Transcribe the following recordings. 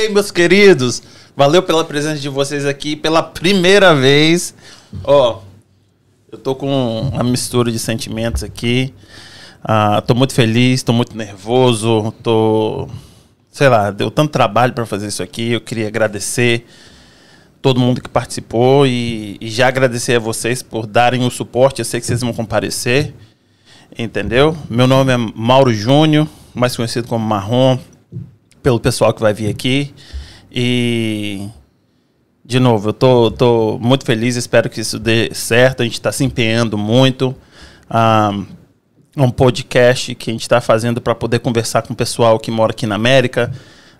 Ei, meus queridos, valeu pela presença de vocês aqui pela primeira vez. Ó, eu tô com uma mistura de sentimentos aqui. Ah, tô muito feliz, tô muito nervoso, tô. Sei lá, deu tanto trabalho para fazer isso aqui. Eu queria agradecer todo mundo que participou e, e, já agradecer a vocês por darem o suporte. Eu sei que vocês vão comparecer, entendeu? Meu nome é Mauro Júnior, mais conhecido como Marrom, pelo pessoal que vai vir aqui. E, de novo, eu tô, tô muito feliz, espero que isso dê certo. A gente está se empenhando muito. Ah, um podcast que a gente está fazendo para poder conversar com o pessoal que mora aqui na América,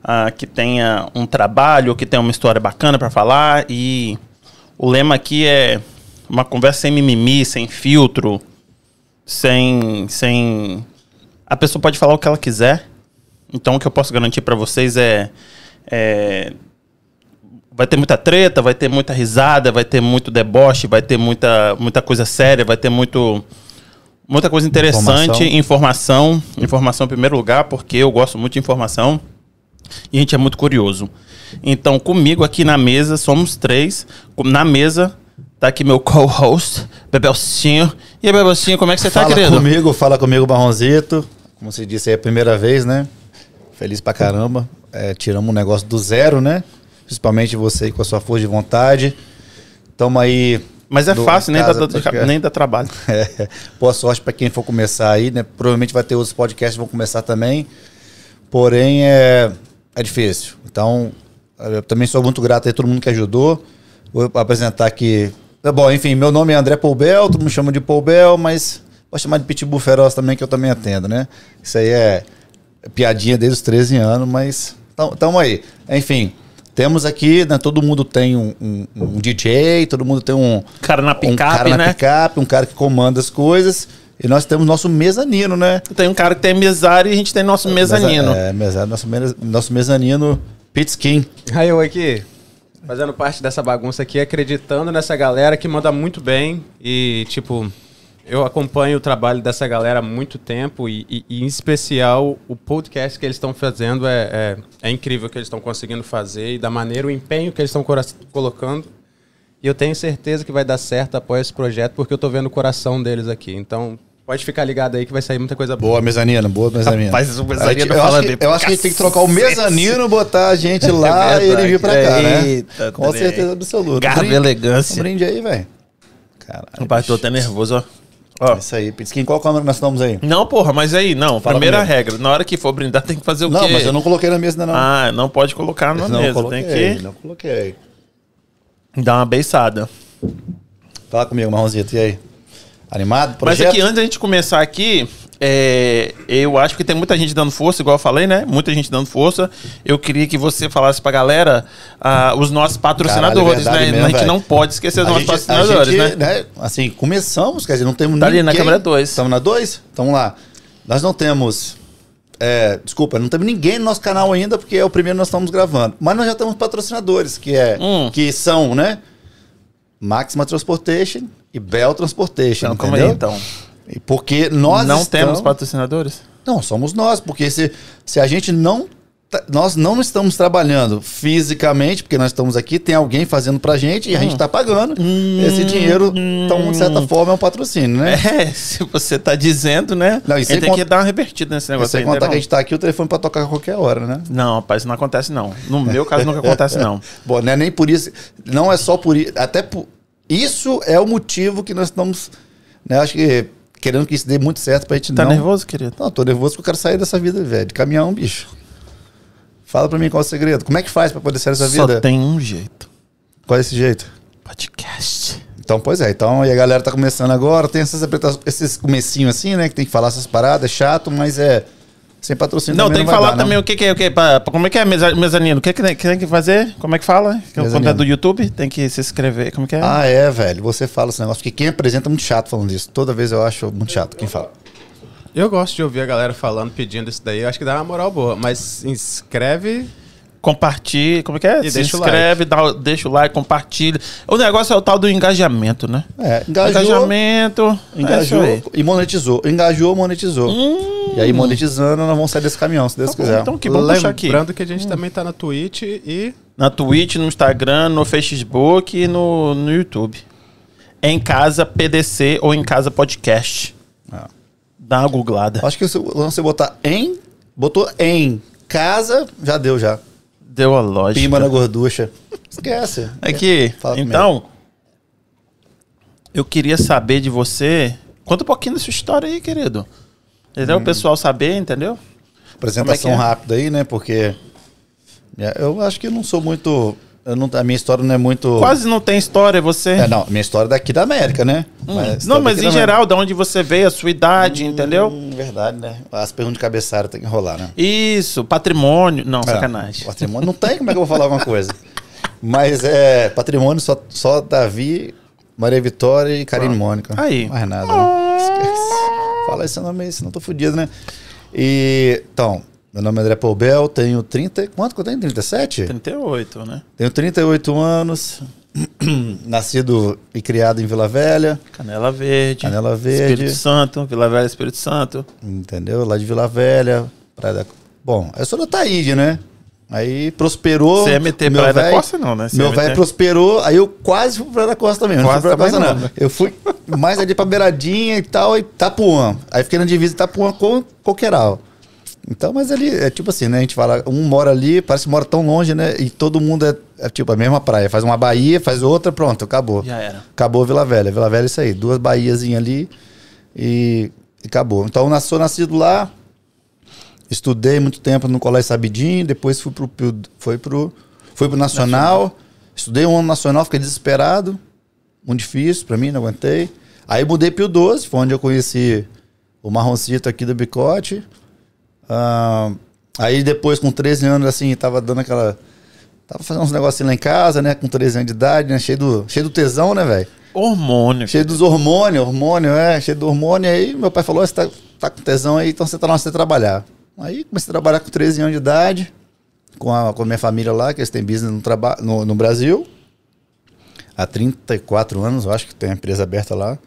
uh, que tenha um trabalho, que tenha uma história bacana para falar. E o lema aqui é uma conversa sem mimimi, sem filtro, sem, sem. A pessoa pode falar o que ela quiser. Então, o que eu posso garantir para vocês é, é vai ter muita treta, vai ter muita risada, vai ter muito deboche, vai ter muita, muita coisa séria, vai ter muito Muita coisa interessante, informação. informação. Informação em primeiro lugar, porque eu gosto muito de informação. E a gente é muito curioso. Então, comigo aqui na mesa, somos três. Na mesa, tá aqui meu co-host, Bebelcinho. E aí, Bebelcinho, como é que você tá, fala querido? Fala comigo, fala comigo, Barronzito. Como você disse, é a primeira vez, né? Feliz pra caramba. É, tiramos um negócio do zero, né? Principalmente você com a sua força de vontade. Tamo aí mas é fácil, nem dá, nem dá trabalho. É. Boa sorte para quem for começar aí, né? Provavelmente vai ter outros podcasts que vão começar também. Porém, é, é difícil. Então, eu também sou muito grato a todo mundo que ajudou. Vou apresentar aqui. Tá bom, enfim, meu nome é André Poubel, todo mundo me chama de Poubel, mas pode chamar de Pitbull Feroz também, que eu também atendo, né? Isso aí é piadinha desde os 13 anos, mas tamo aí. Enfim, temos aqui, né, todo mundo tem um, um, um, DJ, todo mundo tem um cara na picape, um cara né? na picape, um cara que comanda as coisas. E nós temos nosso mezanino, né? Tem um cara que tem mesário e a gente tem nosso mezanino. É, mesário, nosso, nosso mezanino, Pete Skin. Aí eu aqui, fazendo parte dessa bagunça aqui, acreditando nessa galera que manda muito bem e, tipo, eu acompanho o trabalho dessa galera há muito tempo e, e, e em especial, o podcast que eles estão fazendo é, é, é, incrível o que eles estão conseguindo fazer e da maneira, o empenho que eles estão colocando. E eu tenho certeza que vai dar certo após esse projeto, porque eu estou vendo o coração deles aqui. Então, pode ficar ligado aí que vai sair muita coisa boa. Boa, mezanino, boa mezanino. Rapaz, o mezanino eu, acho que, eu acho que a gente tem que trocar o mezanino, botar a gente é lá é e ele vir pra cá, né? Eita, Com certeza absoluta. Garra e elegância. Um brinde aí, velho. Caralho. Rapaz, tô até nervoso, ó. Ó. Isso aí, Pisquinho, qual câmera nós estamos aí? Não, porra, mas aí, não. Fala primeira comigo. regra, na hora que for brindar tem que fazer o não, quê? Não, mas eu não coloquei na mesa ainda não. Ah, não pode colocar na não mesa, coloquei, tem que... Não coloquei. Dar uma beiçada. Fala comigo, Marronzito, e aí? Animado? Projeto? Mas aqui, antes da gente começar aqui, é, eu acho que tem muita gente dando força, igual eu falei, né? Muita gente dando força. Eu queria que você falasse pra galera uh, os nossos patrocinadores, Caralho, né? Mesmo, a gente véio. não pode esquecer os nossos gente, patrocinadores, gente, né? né? Assim, começamos, quer dizer, não temos tá ninguém. ali na câmera 2. Estamos na 2? Então lá. Nós não temos. É, desculpa, não temos ninguém no nosso canal ainda, porque é o primeiro que nós estamos gravando. Mas nós já temos patrocinadores, que, é, hum. que são, né? Maxima Transportation e Bell Transportation. Então, como aí, então? Porque nós não estamos... temos patrocinadores? Não, somos nós, porque se, se a gente não nós não estamos trabalhando fisicamente, porque nós estamos aqui, tem alguém fazendo pra gente e a gente está pagando. Hum, esse dinheiro, então, de certa forma, é um patrocínio, né? É, se você está dizendo, né? Não, e tem que dar uma revertida nesse negócio. Sem contar que a gente está aqui, o telefone para tocar a qualquer hora, né? Não, rapaz, isso não acontece, não. No meu caso, nunca acontece, não. Bom, não é nem por isso. Não é só por isso. Até por. Isso é o motivo que nós estamos. Né, acho que querendo que isso dê muito certo pra gente tá não... Tá nervoso, querido? Não, tô nervoso porque eu quero sair dessa vida, velho. De caminhão, bicho. Fala pra mim qual é o segredo. Como é que faz pra poder sair dessa Só vida? Só tem um jeito. Qual é esse jeito? Podcast. Então, pois é. Então, e a galera tá começando agora. Tem essas, esses comecinhos assim, né? Que tem que falar essas paradas. É chato, mas é... Sem patrocínio Não, tem que falar dar, também não. o que, que é, o que, pra, como é que é mezanino? O que, que, tem, que tem que fazer? Como é que fala? Quando é do YouTube, tem que se inscrever. Como que é? Ah, é, velho. Você fala esse negócio. Porque quem apresenta é muito chato falando isso. Toda vez eu acho muito chato quem fala. Eu gosto de ouvir a galera falando, pedindo isso daí. Eu acho que dá uma moral boa. Mas inscreve compartilha, como é que é? E Se deixa o inscreve, dá, o- deixa o like, compartilha. O negócio é o tal do engajamento, né? É, engajou, Engajamento. engajou é isso aí. e monetizou. Engajou, monetizou. E aí, monetizando, nós vamos sair desse caminhão, se Deus Tá bom, quiser. Então, que vamos puxar aqui. Lembrando que a gente também tá na Twitch e Na Twitch, no Instagram, no Facebook e no, no YouTube. Em casa PDC ou em casa podcast. Ah. Dá uma googlada. Acho que se você botar em, botou em casa, já deu já. Deu a lógica. Pimba na gorducha. Esquece. Aqui, Fala comigo. então, eu queria saber de você. Conta um pouquinho da sua história aí, querido. Entendeu? Hum. O pessoal saber, entendeu? Apresentação é que é? rápida aí, né? Porque é, eu acho que não sou muito. Eu não- a minha história não é muito. Quase não tem história, você. É, não, minha história é daqui da América, né? Hum. Mas não, mas em da geral, de onde você veio, a sua idade, entendeu? Hum, verdade, né? As perguntas de cabeçalho tem que rolar, né? Isso, patrimônio. Não, É, sacanagem. patrimônio não tem, como é que eu vou falar alguma coisa? Mas é patrimônio só, só Davi, Maria Vitória e Karine Mônica. Aí. Mais nada, né? Esquece. Fala esse nome aí, senão eu tô fudido, né? E, então, meu nome é André Poubel, tenho 30. Quanto que eu tenho? 37? 38, né? Tenho 38 anos, nascido e criado em Vila Velha, Canela Verde. Canela Verde. Espírito Santo, Vila Velha, Espírito Santo. entendeu? Lá de Vila Velha, Praia da... Bom, eu sou da Taíde, né? Aí prosperou. Meter meu Praia da véi- Costa, não, né? Você Meu velho prosperou, aí eu quase fui pra Praia da Costa também. Não fui Quase pra Praia da Costa, não, não. né? Eu fui mais ali pra Beiradinha e tal, e Itapuã. Aí fiquei na divisa de Itapuã com Coqueiral. Então, mas ali, é tipo assim, né? A gente fala, um mora ali, parece que mora tão longe, né? E todo mundo é, é tipo a mesma praia. Faz uma Bahia, faz outra, pronto, acabou. Já era. Acabou Vila Velha. Vila Velha é isso aí. Duas Bahiazinhas ali e, e acabou. Então, eu sou nascido lá. Estudei muito tempo no Colégio Sabidinho. Depois fui pro, foi pro, fui pro Nacional. Estudei um ano nacional, fiquei desesperado. Muito difícil pra mim, não aguentei. Aí mudei pro 12, foi onde eu conheci o Marroncito aqui do Bicote. Ah, aí depois, com 13 anos, assim, tava dando aquela... Tava fazendo uns negocinhos lá em casa, né? Com 13 anos de idade, né? Cheio do, cheio do tesão, né, velho? Hormônio. Cheio dos hormônios, hormônio, é, cheio do hormônio. Aí meu pai falou: "Ó, você tá, tá com tesão aí, então você tá na hora de trabalhar. Aí comecei a trabalhar com 13 anos de idade, com a, com a minha família lá, que eles têm business no, traba- no, no Brasil. Há 34 anos, eu acho que tem uma empresa aberta lá.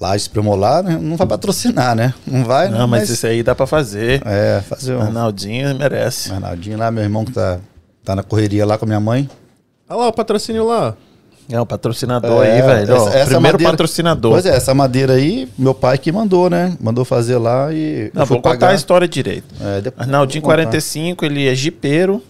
Lá, Espremolar, né? não vai patrocinar, né? Não vai, Não, mas isso aí dá pra fazer. É, fazer um. Arnaldinho merece. Arnaldinho lá, meu irmão que tá, tá na correria lá com a minha mãe. Olha lá o patrocínio lá. É o patrocinador É, aí, velho. essa- essa primeiro madeira- patrocinador. Pois é, essa madeira aí, meu pai que mandou, né? Mandou fazer lá e. Não, vou contar pagar. a história direito. É, depois Arnaldinho, vou contar. 45, ele é jipeiro.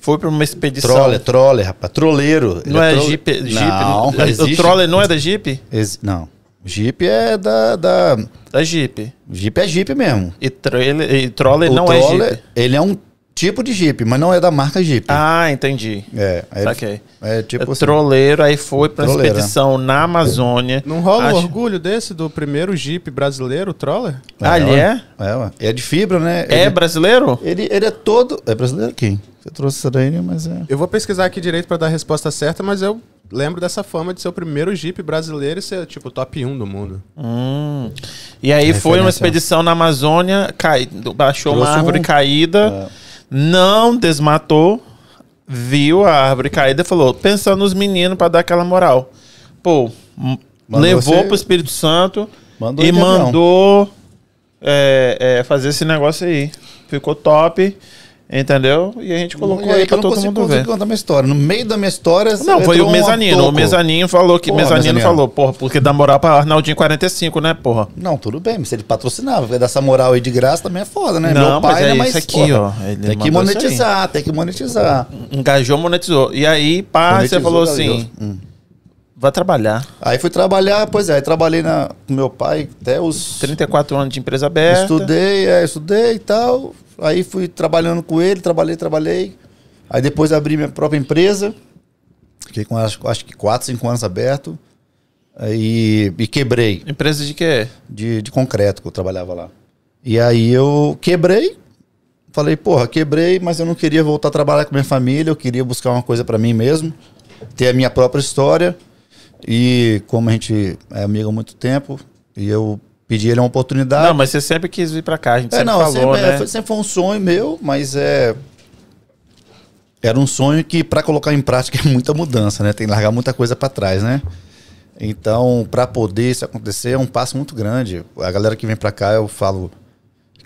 Foi pra uma expedição. Troller, troller, rapaz. Troleiro. Não é, tro- Jeep. Jeep Não, o existe. Troller não é da Jeep? Exi- Não. Jeep é da, da. Da Jeep. Jeep é Jeep mesmo. E, trailer, e Troller O não é troller, Jeep. Ele é um tipo de Jeep, mas não é da marca Jeep. Ah, entendi. É. É, Saquei. é tipo é assim. troleiro, aí foi pra uma Troleiro, expedição na Amazônia. Não rola um Acho- orgulho desse do primeiro Jeep brasileiro, Troller? Ah, ele é? É, ué. É de fibra, né? É ele, brasileiro? ele, ele é todo. É brasileiro quem? Você trouxe isso daí, mas é. Eu vou pesquisar aqui direito pra dar a resposta certa, mas eu lembro dessa fama de ser o primeiro Jeep brasileiro e ser, tipo, top 1 do mundo. Hum. E aí foi uma expedição na Amazônia, cai, baixou uma Trouxe árvore um- caída, não desmatou, viu a árvore caída e falou, pensando nos meninos pra dar aquela moral. Pô, Mandou levou você- pro Espírito Santo Mandou e mandou é, é, fazer esse negócio aí. Ficou top, entendeu? E a gente colocou E aí que pra todo consigo mundo ver. contar minha história. No meio da minha história. Não, foi o um mezanino. toco. O mezanino falou que. Porra, mezanino, mezanino. falou, porra, porque dá moral pra Arnaldinho 45, né, porra? Não, tudo bem, mas se ele patrocinava, porque dar essa moral aí de graça também é foda, né? Não, Meu pai mas é né, isso aqui, ó. Ele Tem que monetizar, tem que monetizar. Engajou, monetizou. E aí, pá, você Monetizou, falou valeu. assim: Hum. vai trabalhar. Aí fui trabalhar, pois é, aí trabalhei na, com meu pai até os. 34 anos de empresa aberta. Estudei, é, estudei e tal. Aí fui trabalhando com ele, trabalhei, trabalhei. Aí depois abri minha própria empresa. Fiquei com acho, acho que 4, 5 anos aberto. Aí, e quebrei. Empresa de quê? de, de concreto que eu trabalhava lá. E aí eu quebrei. Falei, porra, quebrei, mas eu não queria voltar a trabalhar com minha família, eu queria buscar uma coisa pra mim mesmo, ter a minha própria história. E como a gente é amigo há muito tempo, e eu pedi ele uma oportunidade. Não, mas você sempre quis vir pra cá, a gente é, sempre não, falou, sempre, né? é, foi- sempre foi um sonho meu, mas é. era um sonho que para colocar em prática é muita mudança, né? Tem que largar muita coisa para trás, né? Então, para poder isso acontecer é um passo muito grande. A galera que vem para cá, eu falo,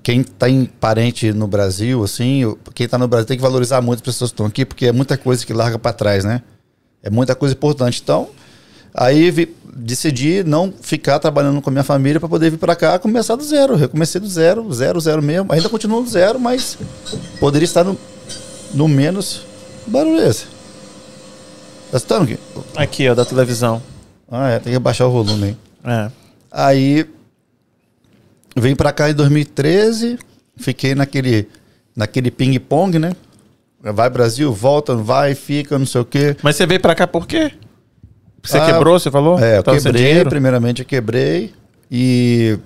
quem tem parente no Brasil, assim, quem tá no Brasil tem que valorizar muito as pessoas que estão aqui, porque é muita coisa que larga para trás, né? É muita coisa importante. Então, aí vi, decidi não ficar trabalhando com a minha família para poder vir para cá começar do zero. Eu comecei do zero, zero, zero mesmo. Ainda continuo do zero, mas poderia estar no, no menos. Barulho esse? Tá escutando aqui? Aqui, ó, da televisão. Ah, é, tem que baixar o volume aí. É. Aí vim pra cá em 2013, fiquei naquele naquele ping-pong, né? Vai Brasil, volta, vai, fica, não sei o quê. Mas você veio pra cá por quê? Você Ah, quebrou, você falou? É, eu quebrei, primeiramente eu quebrei e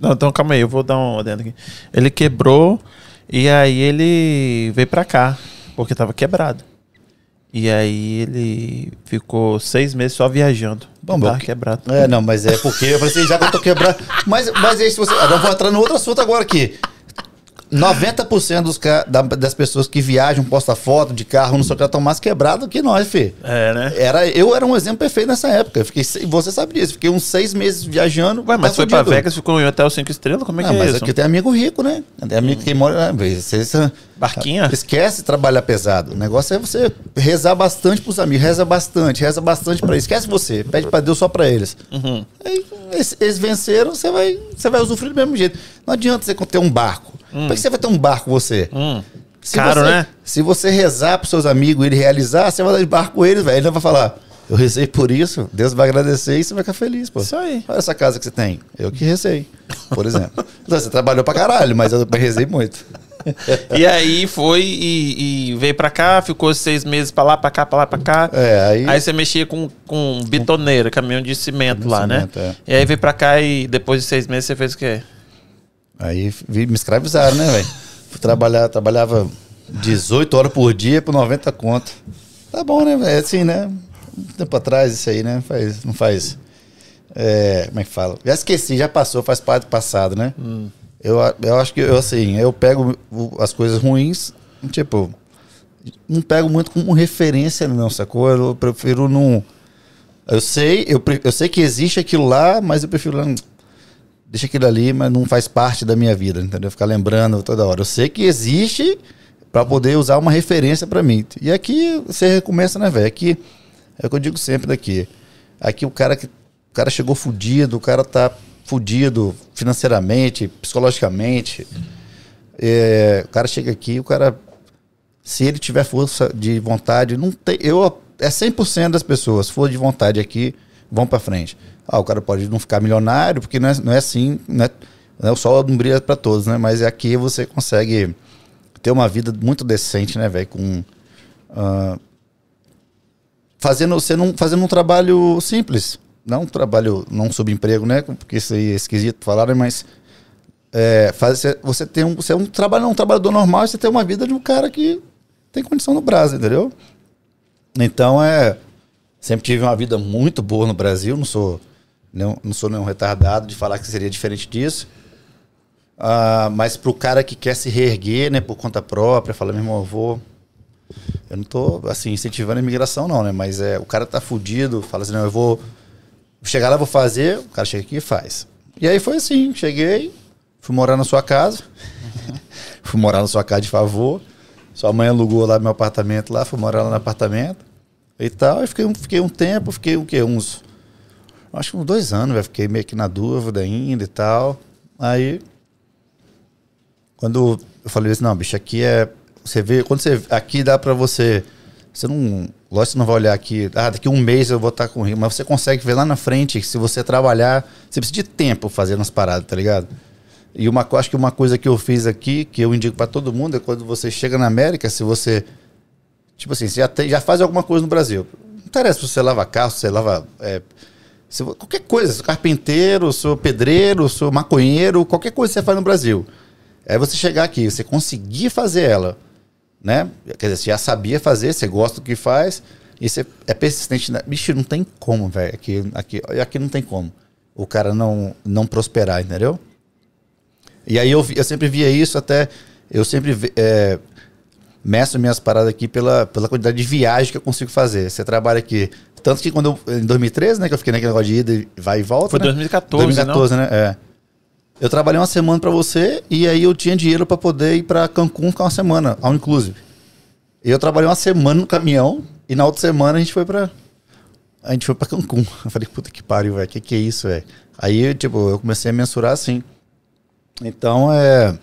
Não, então calma aí, eu vou dar um adendo aqui. Ele quebrou e aí ele veio pra cá, porque tava quebrado. E aí ele ficou seis meses só viajando. Bom, meu, quebrado. É, não, mas é porque eu falei assim, já que eu tô quebrado. Mas, mas aí, se você. Agora eu vou entrar no outro assunto agora aqui. 90% dos, da- das pessoas que viajam, posta foto de carro, não sei o que, estão mais quebrados que nós, Fê. É, né? Era, eu era um exemplo perfeito nessa época. Eu fiquei, você sabe disso, fiquei uns seis meses viajando. Ué, mas tá foi pra fudido. Vegas, ficou em um hotel cinco estrelas? Como é que Ah, é mas isso? aqui tem amigo rico, né? Tem amigo que mora. Você, você- Barquinha? Esquece trabalhar pesado. O negócio é você rezar bastante pros amigos. Reza bastante, reza bastante pra eles. Esquece você. Pede pra Deus só pra eles. Uhum. Aí, eles, eles venceram, você vai, você vai usufruir do mesmo jeito. Não adianta você ter um barco. Por que você vai ter um barco você? Hum. Se Caro, você- né? Se você rezar pros seus amigos e ele realizar, você vai dar de barco com eles, velho. Ele vai falar, eu rezei por isso, Deus vai agradecer e você vai ficar feliz, pô. Isso aí. Olha essa casa que você tem. Eu que rezei, por exemplo. Então, você trabalhou pra caralho, mas eu rezei muito. E aí foi e, e veio pra cá, ficou seis meses pra lá, pra cá, pra lá, pra cá. É, aí- Aí você mexia com, com bitoneira, caminhão de cimento De lá, cimento, né? é. E aí veio pra cá e depois de seis meses você fez o quê? Aí me escravizaram, né, velho? Fui trabalhar, trabalhava 18 horas por dia por 90 conto. Tá bom, né, velho? É assim, né? Um tempo atrás isso aí, né? Faz, não faz. É, como é que fala? Já esqueci, já passou, faz parte do passado, né? Eu, a- eu acho que eu assim, eu pego as coisas ruins, tipo, não pego muito como referência, não, sacou? Eu prefiro não. Eu sei, eu, eu sei que existe aquilo lá, mas eu prefiro. não- Deixa aquilo ali, mas não faz parte da minha vida, entendeu? Ficar lembrando toda hora. Eu sei que existe para poder usar uma referência para mim. E aqui você recomeça, né, velho? Aqui é o que eu digo sempre daqui. Aqui o cara que o cara chegou fudido, o cara tá fudido financeiramente, psicologicamente. É, o cara chega aqui, o cara se ele tiver força de vontade, não tem, eu é 100% das pessoas, se for de vontade aqui, vão para frente. Ah, o cara pode não ficar milionário, porque não é, não é assim, não é, não é o sol não brilha para todos, né? Mas aqui você consegue ter uma vida muito decente, né, velho, com ah, fazendo você não fazendo um trabalho simples, não um trabalho, não um subemprego, né? Porque isso aí é esquisito falar, né? mas é, faz, você- tem um, você é um trabalho, um trabalhador normal, você tem uma vida de um cara que tem condição no Brasil, entendeu? Então é. Sempre tive uma vida muito boa no Brasil, não sou, não, não sou nenhum retardado de falar que seria diferente disso. Ah, mas pro cara que quer se reerguer, né, por conta própria, fala, meu irmão, eu vou. Eu não tô, assim, incentivando a imigração, não, né? Mas é, o cara tá fudido, fala assim, não, eu vou. Chegar lá, vou fazer, o cara chega aqui e faz. E aí foi assim, cheguei, fui morar na sua casa. fui morar na sua casa de favor. Sua mãe alugou lá meu apartamento lá, fui morar lá no apartamento e tal. E fiquei, fiquei um tempo, fiquei o quê? Uns. Acho que uns dois anos, velho. Fiquei meio que na dúvida ainda e tal. Aí. Quando eu falei assim, não, bicho, aqui é. Você vê. Quando você. Aqui dá pra você. Você não. Lógico você não vai olhar aqui. Ah, daqui um mês eu vou estar com rico. Mas você consegue ver lá na frente que se você trabalhar. Você precisa de tempo fazendo as paradas, tá ligado? E uma, acho que uma coisa que eu fiz aqui, que eu indico pra todo mundo, é quando você chega na América, se você. Tipo assim, você já, tem, já faz alguma coisa no Brasil. Não interessa se você lava carro, se você lava. é, se qualquer coisa, sou carpinteiro, sou pedreiro, sou maconheiro, qualquer coisa que você faz no Brasil. É você chegar aqui, você conseguir fazer ela, né? Quer dizer, você já sabia fazer, você gosta do que faz, e você é persistente. né? Bicho, não tem como, velho. Aqui, aqui, aqui não tem como. O cara não, não prosperar, entendeu? E aí eu, eu sempre via isso até. Eu sempre. é, meço minhas paradas aqui pela, pela quantidade de viagem que eu consigo fazer. Você trabalha aqui. Tanto que quando eu, em 2013, né, que eu fiquei naquele negócio de ida e vai e volta. Foi né? 2014, 2014, né? É. Eu trabalhei uma semana pra você e aí eu tinha dinheiro pra poder ir pra Cancún ficar uma semana, all inclusive. E eu trabalhei uma semana no caminhão e na outra semana a gente foi pra. A gente foi pra Cancún. Eu falei, puta que pariu, velho. Que que é isso, velho? Aí, tipo, eu comecei a mensurar assim. Então, é.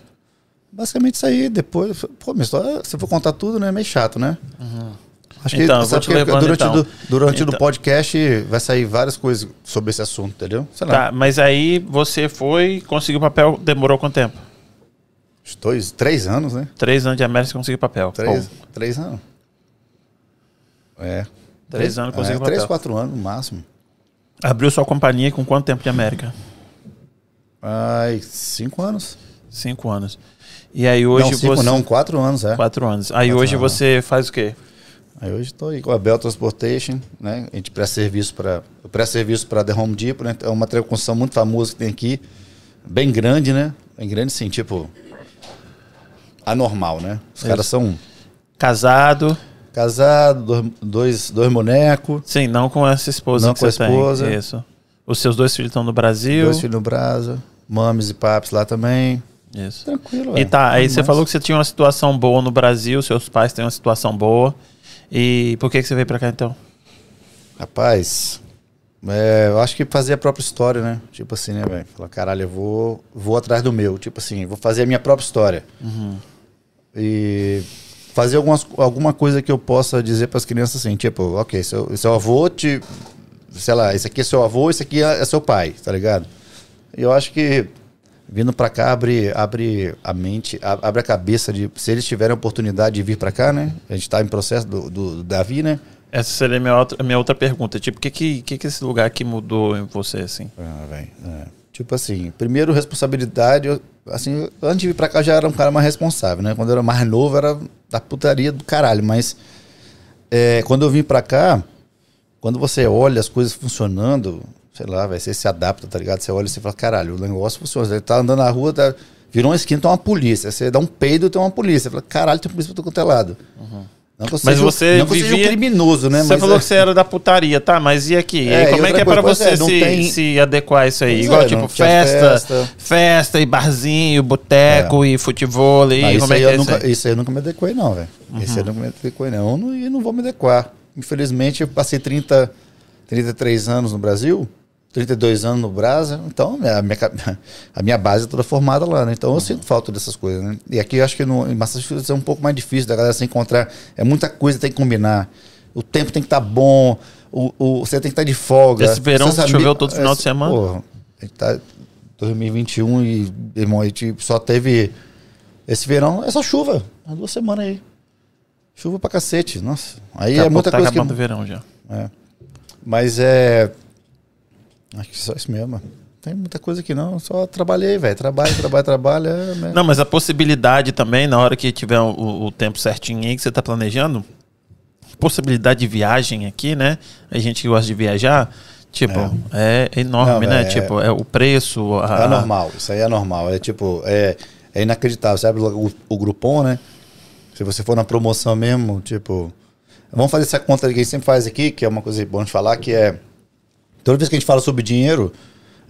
Basicamente isso aí. Depois. Pô, minha história, se eu for contar tudo, né? É meio chato, né? Acho Então, sabe te que levando, durante, então. do, durante Então. o podcast vai sair várias coisas sobre esse assunto, entendeu? Sei lá. Tá, mas aí você foi, conseguiu papel, demorou quanto tempo? Dois, três anos, né? Três anos de América você conseguiu papel. Três, três anos. É. Três anos é, conseguiu Três, papel. quatro anos no máximo. abriu sua companhia com quanto tempo de América? Ai, cinco anos. Cinco anos. E aí hoje não, cinco você... não, quatro anos, é. Quatro anos. Aí Quatro hoje anos. você faz o quê? Aí hoje estou aí com a Bell Transportation, né? A gente presta serviço para presta serviço para The Home Depot, né? É uma construção muito famosa que tem aqui, bem grande, né? Bem grande, sim, tipo anormal, né? Os Isso. caras são Casado. casados, dois, dois, bonecos, Sim, não com essa esposa Não que com a você tem. esposa. Isso. Os seus dois filhos estão no Brasil. dois filhos no brasa, mames e papis lá também. Isso. Tranquilo, E é. tá, aí você falou que você tinha uma situação boa no Brasil, seus pais têm uma situação boa. E por que, que você veio pra cá então? Rapaz, é, eu acho que fazer a própria história, né? Tipo assim, né, velho? Falar, caralho, eu vou, vou atrás do meu. Tipo assim, vou fazer a minha própria história. E fazer algumas, alguma coisa que eu possa dizer para as crianças assim, tipo, ok, seu, seu avô te. Sei lá, esse aqui é seu avô, esse aqui é, é seu pai, tá ligado? E eu acho que vindo pra cá abre, abre a mente, abre a cabeça de. Se eles tiverem a oportunidade de vir pra cá, né? A gente tá em processo do, do, do Davi, né? Essa seria a minha outra, minha outra pergunta. Tipo, o que, que, que, que esse lugar aqui mudou em você, assim? Ah, velho. é. Tipo assim, primeiro responsabilidade, eu, assim, antes de vir pra cá já era um cara mais responsável, né? Quando eu era mais novo era da putaria do caralho, mas é, quando eu vim pra cá, quando você olha as coisas funcionando, sei lá, velho, você se adapta, tá ligado? Você olha e você fala, caralho, o negócio funciona. Você tá andando na rua, tá, virou uma esquina, tem uma polícia. Você dá um peido, tem uma polícia. Você fala, caralho, tem polícia pra todo quanto é lado. Não que eu Uhum. Mas seja, você não seja um vivia- criminoso, né? você mas falou é- que você era da putaria, tá? Mas e aqui? É, E como e é que é pra coisa, você é, se, tem- se adequar a isso aí? Pois Igual, é, tipo, festa, festa. festa, e barzinho, boteco e futebol. E Ah, isso, como é aí que é eu isso nunca, aí? isso aí eu nunca me adequei, não, velho. Isso aí eu nunca me adequei, não. Eu não. E não vou me adequar. Infelizmente, eu passei 30, 33 anos no Brasil, 32 anos no Brasa, então a minha, a minha base é toda formada lá, né? Então eu sinto falta dessas coisas, né? E aqui eu acho que no, em Massachusetts é um pouco mais difícil da galera se encontrar. É muita coisa que tem que combinar. O tempo tem que estar bom, o, o- você tem que estar de folga. Esse verão Seus choveu todo final de esse- semana? Porra, a gente tá 2021 e, irmão, a gente só teve. Esse verão é só chuva. Há duas semanas aí. Chuva pra cacete. Nossa. Aí Daqui a é muita tá coisa que. acabando o verão já. É. Mas é. Acho que só isso mesmo. Tem muita coisa que não. Só trabalhei, velho. Trabalho, trabalho, trabalho. É, né? Não, mas a possibilidade também, na hora que tiver o, o tempo certinho aí que você tá planejando, possibilidade de viagem aqui, né? A gente que gosta de viajar, tipo, é, enorme, Não, né? é- Tipo, é o preço. A, É normal, isso aí é normal. É tipo, é, é inacreditável. Sabe o, o Groupon, né? Se você for na promoção mesmo, tipo. Vamos fazer essa conta que a gente sempre faz aqui, que é uma coisa boa de falar, que é. Toda vez que a gente fala sobre dinheiro,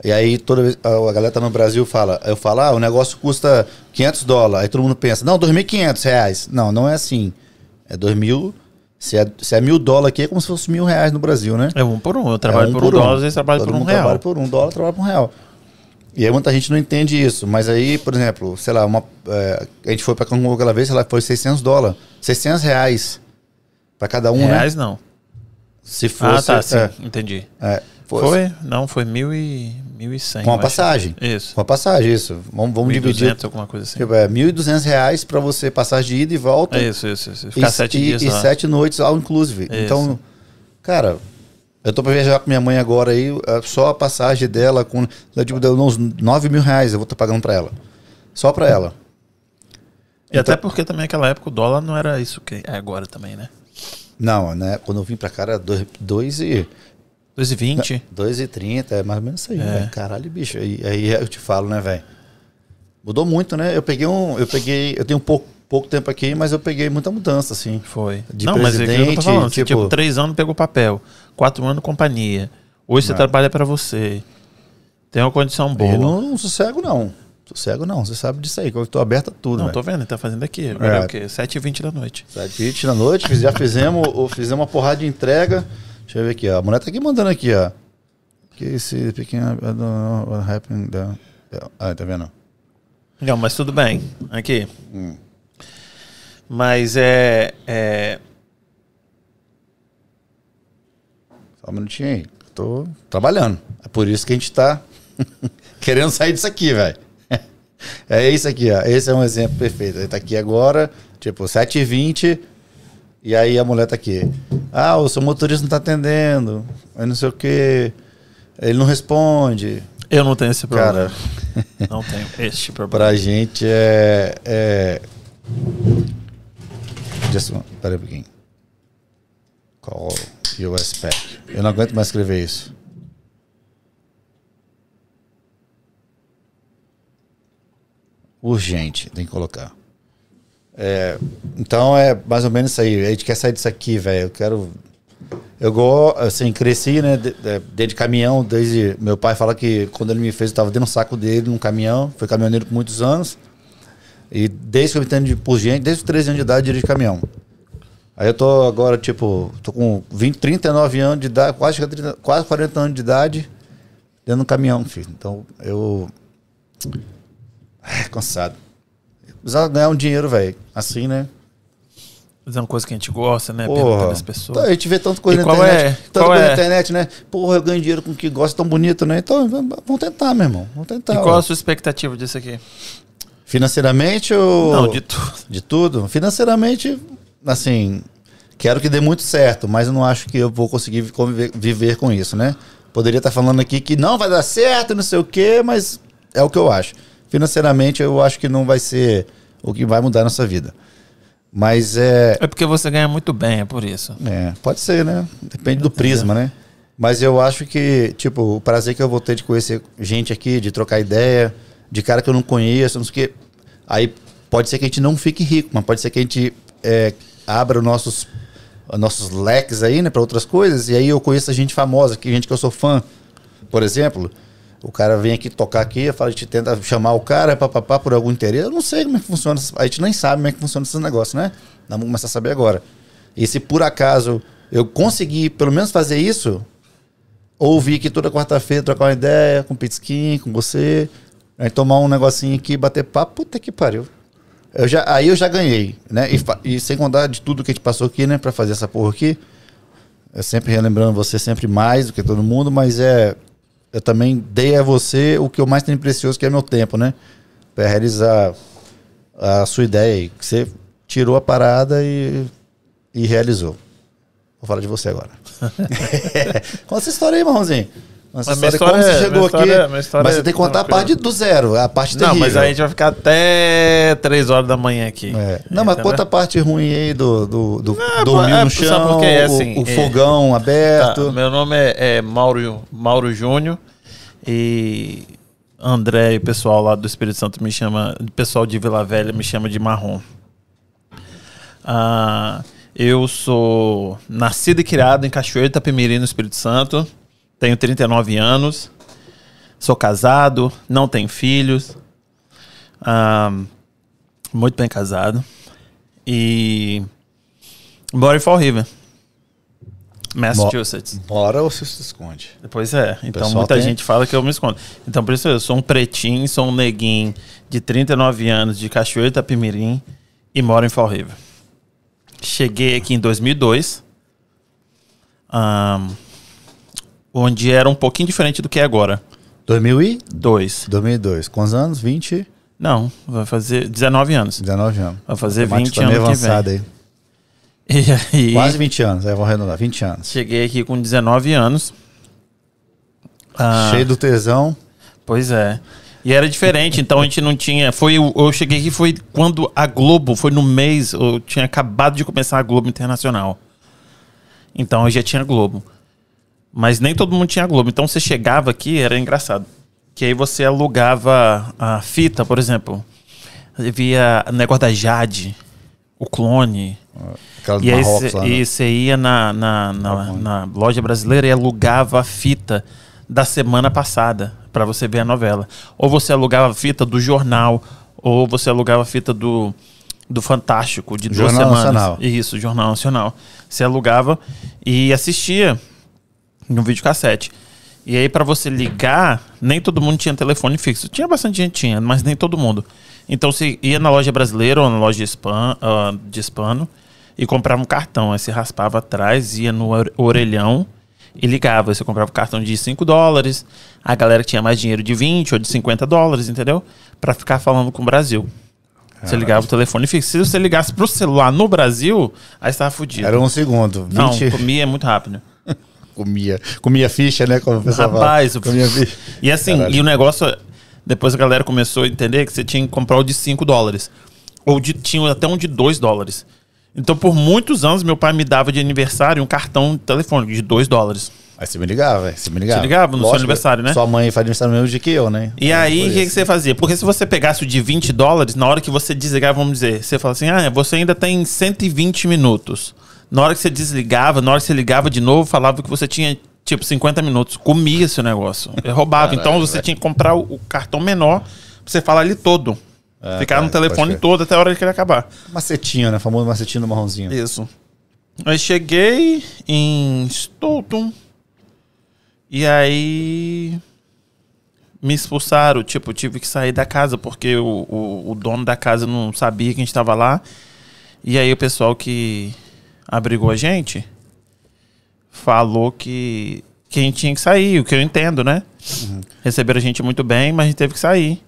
e aí toda vez a galera tá no Brasil fala, eu falo, ah, o negócio custa 500 dólares. Aí todo mundo pensa, não, 2.500 reais. Não, não é assim. É 2.000. Se é, se é mil dólares aqui, é como se fosse mil reais no Brasil, né? É um por um. Eu trabalho É por um dólar, vocês trabalham por um real. trabalha por um dólar, trabalha por um real. E aí muita gente não entende isso. Mas aí, por exemplo, sei lá, uma, é, a gente foi pra Cancún aquela vez, sei lá, foi 600 dólares. 600 reais pra cada um, né? Reais não. Se fosse... ah, tá, sim, é, entendi. é, Foi? Não, foi mil e, mil e cem. Com a eu acho. passagem. Isso. Com a passagem, isso. Vamos, vamos Mil e dividir. duzentos, alguma coisa assim. Tipo, é 1.200 reais pra você passagem de ida e volta. É isso, isso, isso. Ficar e, sete e, dias e lá. sete noites all inclusive. Isso. Então, cara, eu tô pra viajar com minha mãe agora aí, é, só a passagem dela com. Eu digo, deu uns 9 mil reais eu vou estar pagando pra ela. Só pra ela. E até Então- porque também naquela época o dólar não era isso que é agora também, né? Não, né? Quando eu vim pra cá era 2 e. 2,20. 2 e 30, é mais ou menos isso aí, É. Caralho, bicho. Aí, aí eu te falo, né, velho? Mudou muito, né? Eu peguei um. Eu peguei. Eu tenho um pouco, pouco tempo aqui, mas eu peguei muita mudança, assim. Foi. De não, mas é que eu tô falando. Você, tipo- tipo, três anos pegou papel, quatro anos companhia. Hoje você Não. trabalha pra você. Tem uma condição boa. Eu não, não, não sossego, não. Sossego, não. Você sabe disso aí, que eu tô aberto a tudo, velho. tô vendo, ele tá fazendo aqui. Agora é, É. o quê? 7h20 da noite. 7h20 da noite, já fizemos, fizemos uma porrada de entrega. Deixa eu ver aqui, ó. A mulher tá aqui mandando aqui, ó. Que esse pequeno. I don't know what happened there. Ah, tá vendo? Não, mas tudo bem. Aqui. Hum. Mas é, é. Só um minutinho aí. Tô trabalhando. É por isso que a gente tá querendo sair disso aqui, velho. É isso aqui, ó. Esse é um exemplo perfeito. Ele tá aqui agora, tipo, 7h20. E aí a mulher tá aqui. Ah, o seu motorista não tá atendendo. Aí não sei o quê. Ele não responde. Eu não tenho esse problema. Cara, Não tenho este problema. pra gente é. é... Just one, pera um pouquinho. Call US Pack. Eu não aguento mais escrever isso. Urgente, tem que colocar. É, então é mais ou menos isso aí. A gente quer sair disso aqui, velho. Eu quero. Eu gosto, assim, cresci, né, de- de- dentro de caminhão, desde. Meu pai fala que quando ele me fez, eu tava dentro do saco dele num caminhão. Foi caminhoneiro por muitos anos. E desde que eu me entendo por gente, desde os 13 anos de idade, eu dirijo caminhão. Aí eu tô agora, tipo, tô com 20, 39 anos de idade, quase, chegando a 30 quase 40 anos de idade, dentro do caminhão, filho. Então eu. É, cansado. Precisava ganhar um dinheiro, velho. Assim, né? Fazer uma coisa que a gente gosta, né? Porra. Perguntando as pessoas. Então, a gente vê tanta coisa E na qual internet. é? Tanta Qual coisa é? na internet, né? Porra, eu ganho dinheiro com o que gosta tão bonito, né? Então, vamos tentar, meu irmão. Vamos tentar. e qual ó. a sua expectativa disso aqui? Financeiramente ou. Não, de tudo. De tudo? Financeiramente, assim, quero que dê muito certo, mas eu não acho que eu vou conseguir conviver- viver com isso, né? Poderia estar falando aqui que não vai dar certo, não sei o quê, mas é o que eu acho. Financeiramente, eu acho que não vai ser o que vai mudar a nossa vida. Mas é. É porque você ganha muito bem, é por isso. É, pode ser, né? Depende do prisma, né? Mas eu acho que, tipo, o prazer que eu vou ter de conhecer gente aqui, de trocar ideia, de cara que eu não conheço, não sei o quê. Aí pode ser que a gente não fique rico, mas pode ser que a gente é, abra os nossos, os nossos leques aí, né, para outras coisas. E aí eu conheço gente famosa, que gente que eu sou fã. Por exemplo, o cara vem aqui tocar aqui, a gente tenta chamar o cara, papapá, por algum interesse. Eu não sei como é que funciona, a gente nem sabe como é que funciona esses negócios, né? Vamos começar a saber agora. E se por acaso eu conseguir pelo menos fazer isso, ouvir aqui toda quarta-feira, trocar uma ideia com o com você, aí tomar um negocinho aqui, bater papo, puta que pariu. Eu já, aí eu já ganhei, né? E, e sem contar de tudo que a gente passou aqui, né, pra fazer essa porra aqui. Eu sempre relembrando você sempre mais do que todo mundo, mas é. Eu também dei a você o que eu mais tenho precioso, que é meu tempo, né? Pra realizar a sua ideia aí. Que você tirou a parada e, e realizou. Vou falar de você agora. Conta essa história aí, marronzinho. Essa Mas minha história, como história você é- chegou história- aqui. minha história mas é você tem que contar a parte do zero, a parte terrível. Não, mas a gente vai ficar até 3 horas da manhã aqui. É. Não, mas conta a parte ruim aí do, do, do Não, dormir é, no chão? É o- assim, o, é- fogão Tá, aberto. meu nome é, é Mauro, Mauro Júnior e André e o pessoal lá do Espírito Santo me chama, o pessoal de Vila Velha me chama de Marrom. Ah, eu sou nascido e criado em Cachoeira Itapemirim, no Espírito Santo. Tenho 39 anos. Sou casado, não tenho filhos. Ah, muito bem casado. E moro em Fall River, Massachusetts. Bora ou se esconde? Pois é, então muita tem- gente fala que eu me escondo. Então por isso eu sou um pretinho, sou um neguinho de 39 anos, de Cachoeira Itapemirim e moro em Fall River. Cheguei aqui em 2002, ahn, onde era um pouquinho diferente do que é agora. 2000 e? Dois. 2002. Quantos anos? 20? Não, vai fazer 19 anos. 19 anos. Vai fazer Matemática 20 tá meio anos que vem. avançada aí. E aí, Quase 20 anos. Aí vou arredondar. 20 anos. cheguei aqui com 19 anos. Ah, Cheio do tesão. Pois é. E era diferente, então a gente não tinha. Foi, eu cheguei aqui foi quando a Globo, foi no mês, eu tinha acabado de começar a Globo Internacional. Então eu já tinha Globo. Mas nem todo mundo tinha Globo. Então você chegava aqui, era engraçado. Que aí você alugava a fita, por exemplo. via o negócio da Jade, o clone. Aquela do E aí lá, né? você ia na, na, na, na loja brasileira e alugava a fita da semana passada para você ver a novela. Ou você alugava a fita do jornal, ou você alugava a fita do, do Fantástico de duas Jornal semanas. Nacional. Isso, Jornal Nacional. Você alugava e assistia no videocassete. E aí, para você ligar, nem todo mundo tinha telefone fixo. Tinha bastante gente, tinha, mas nem todo mundo. Então, você ia na loja brasileira ou na loja de, spam, ah, de hispano e comprava um cartão. Aí você raspava atrás, ia no ore- orelhão e ligava. Você comprava um cartão de 5 dólares. A galera que tinha mais dinheiro de 20 ou de 50 dólares, entendeu? Para ficar falando com o Brasil. Você ligava o telefone fixo. Se você ligasse pro celular no Brasil, aí você tava fudido. Era um segundo. 20 Não, comia muito rápido. Comia. Comia ficha, né? Como pessoal Rapaz, fala. comia ficha. E assim, Caralho. e o negócio. Depois a galera começou a entender que você tinha que comprar o de 5 dólares. Ou de, tinha até um de 2 dólares. Então, por muitos anos, meu pai me dava de aniversário um cartão telefônico de 2 dólares. Aí você me ligava, você me ligava. Você ligava no seu Lógico, aniversário, né? Sua mãe faz aniversário mesmo dia que eu, né? E aí, o que, que isso. você fazia? Porque se você pegasse o de 20 dólares, na hora que você desligava, vamos dizer, você fala assim: ah, você ainda tem 120 minutos. Na hora que você desligava, na hora que você ligava de novo, falava que você tinha tipo 50 minutos. Comia esse negócio. É roubava. então você tinha que comprar o, o cartão menor pra você falar ali todo. Ah, Ficar tá, no telefone pode crer. todo até a hora que ele acabar. Macetinho, né? Famoso macetinho do marronzinho. Isso. Aí cheguei em Stoughton. E aí. Me expulsaram. Tipo, tive que sair da casa porque o, o, o dono da casa não sabia que a gente tava lá. E aí o pessoal que abrigou a gente falou que, que a gente tinha que sair, o que eu entendo, né? Receberam a gente muito bem, mas a gente teve que sair.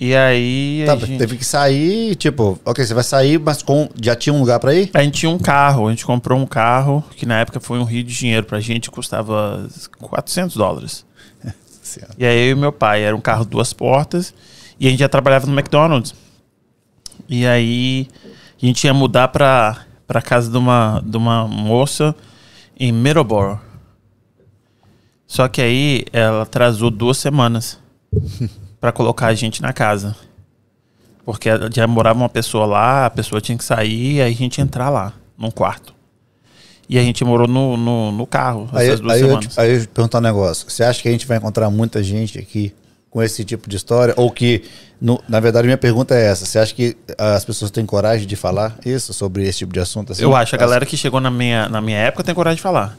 E aí. Tá, gente... teve que sair, tipo, ok, você vai sair, mas com, já tinha um lugar pra ir? A gente tinha um carro, a gente comprou um carro que na época foi um rio de dinheiro pra gente, custava 400 dólares. E aí eu e meu pai, era um carro duas portas e a gente já trabalhava no McDonald's. E aí a gente ia mudar pra, pra casa de uma, de uma moça em Middleborough. Só que aí ela atrasou duas semanas pra colocar a gente na casa. Porque já morava uma pessoa lá, a pessoa tinha que sair, aí a gente ia entrar lá, num quarto. E a gente morou no, no, no carro Aí, essas duas aí, eu, semanas. te- aí eu te perguntar um negócio. Você acha que a gente vai encontrar muita gente aqui com esse tipo de história? Ou que, no- na verdade, minha pergunta é essa. Você acha que as pessoas têm coragem de falar isso, sobre esse tipo de assunto? assim? Eu acho, a galera que chegou na minha, na minha época tem coragem de falar.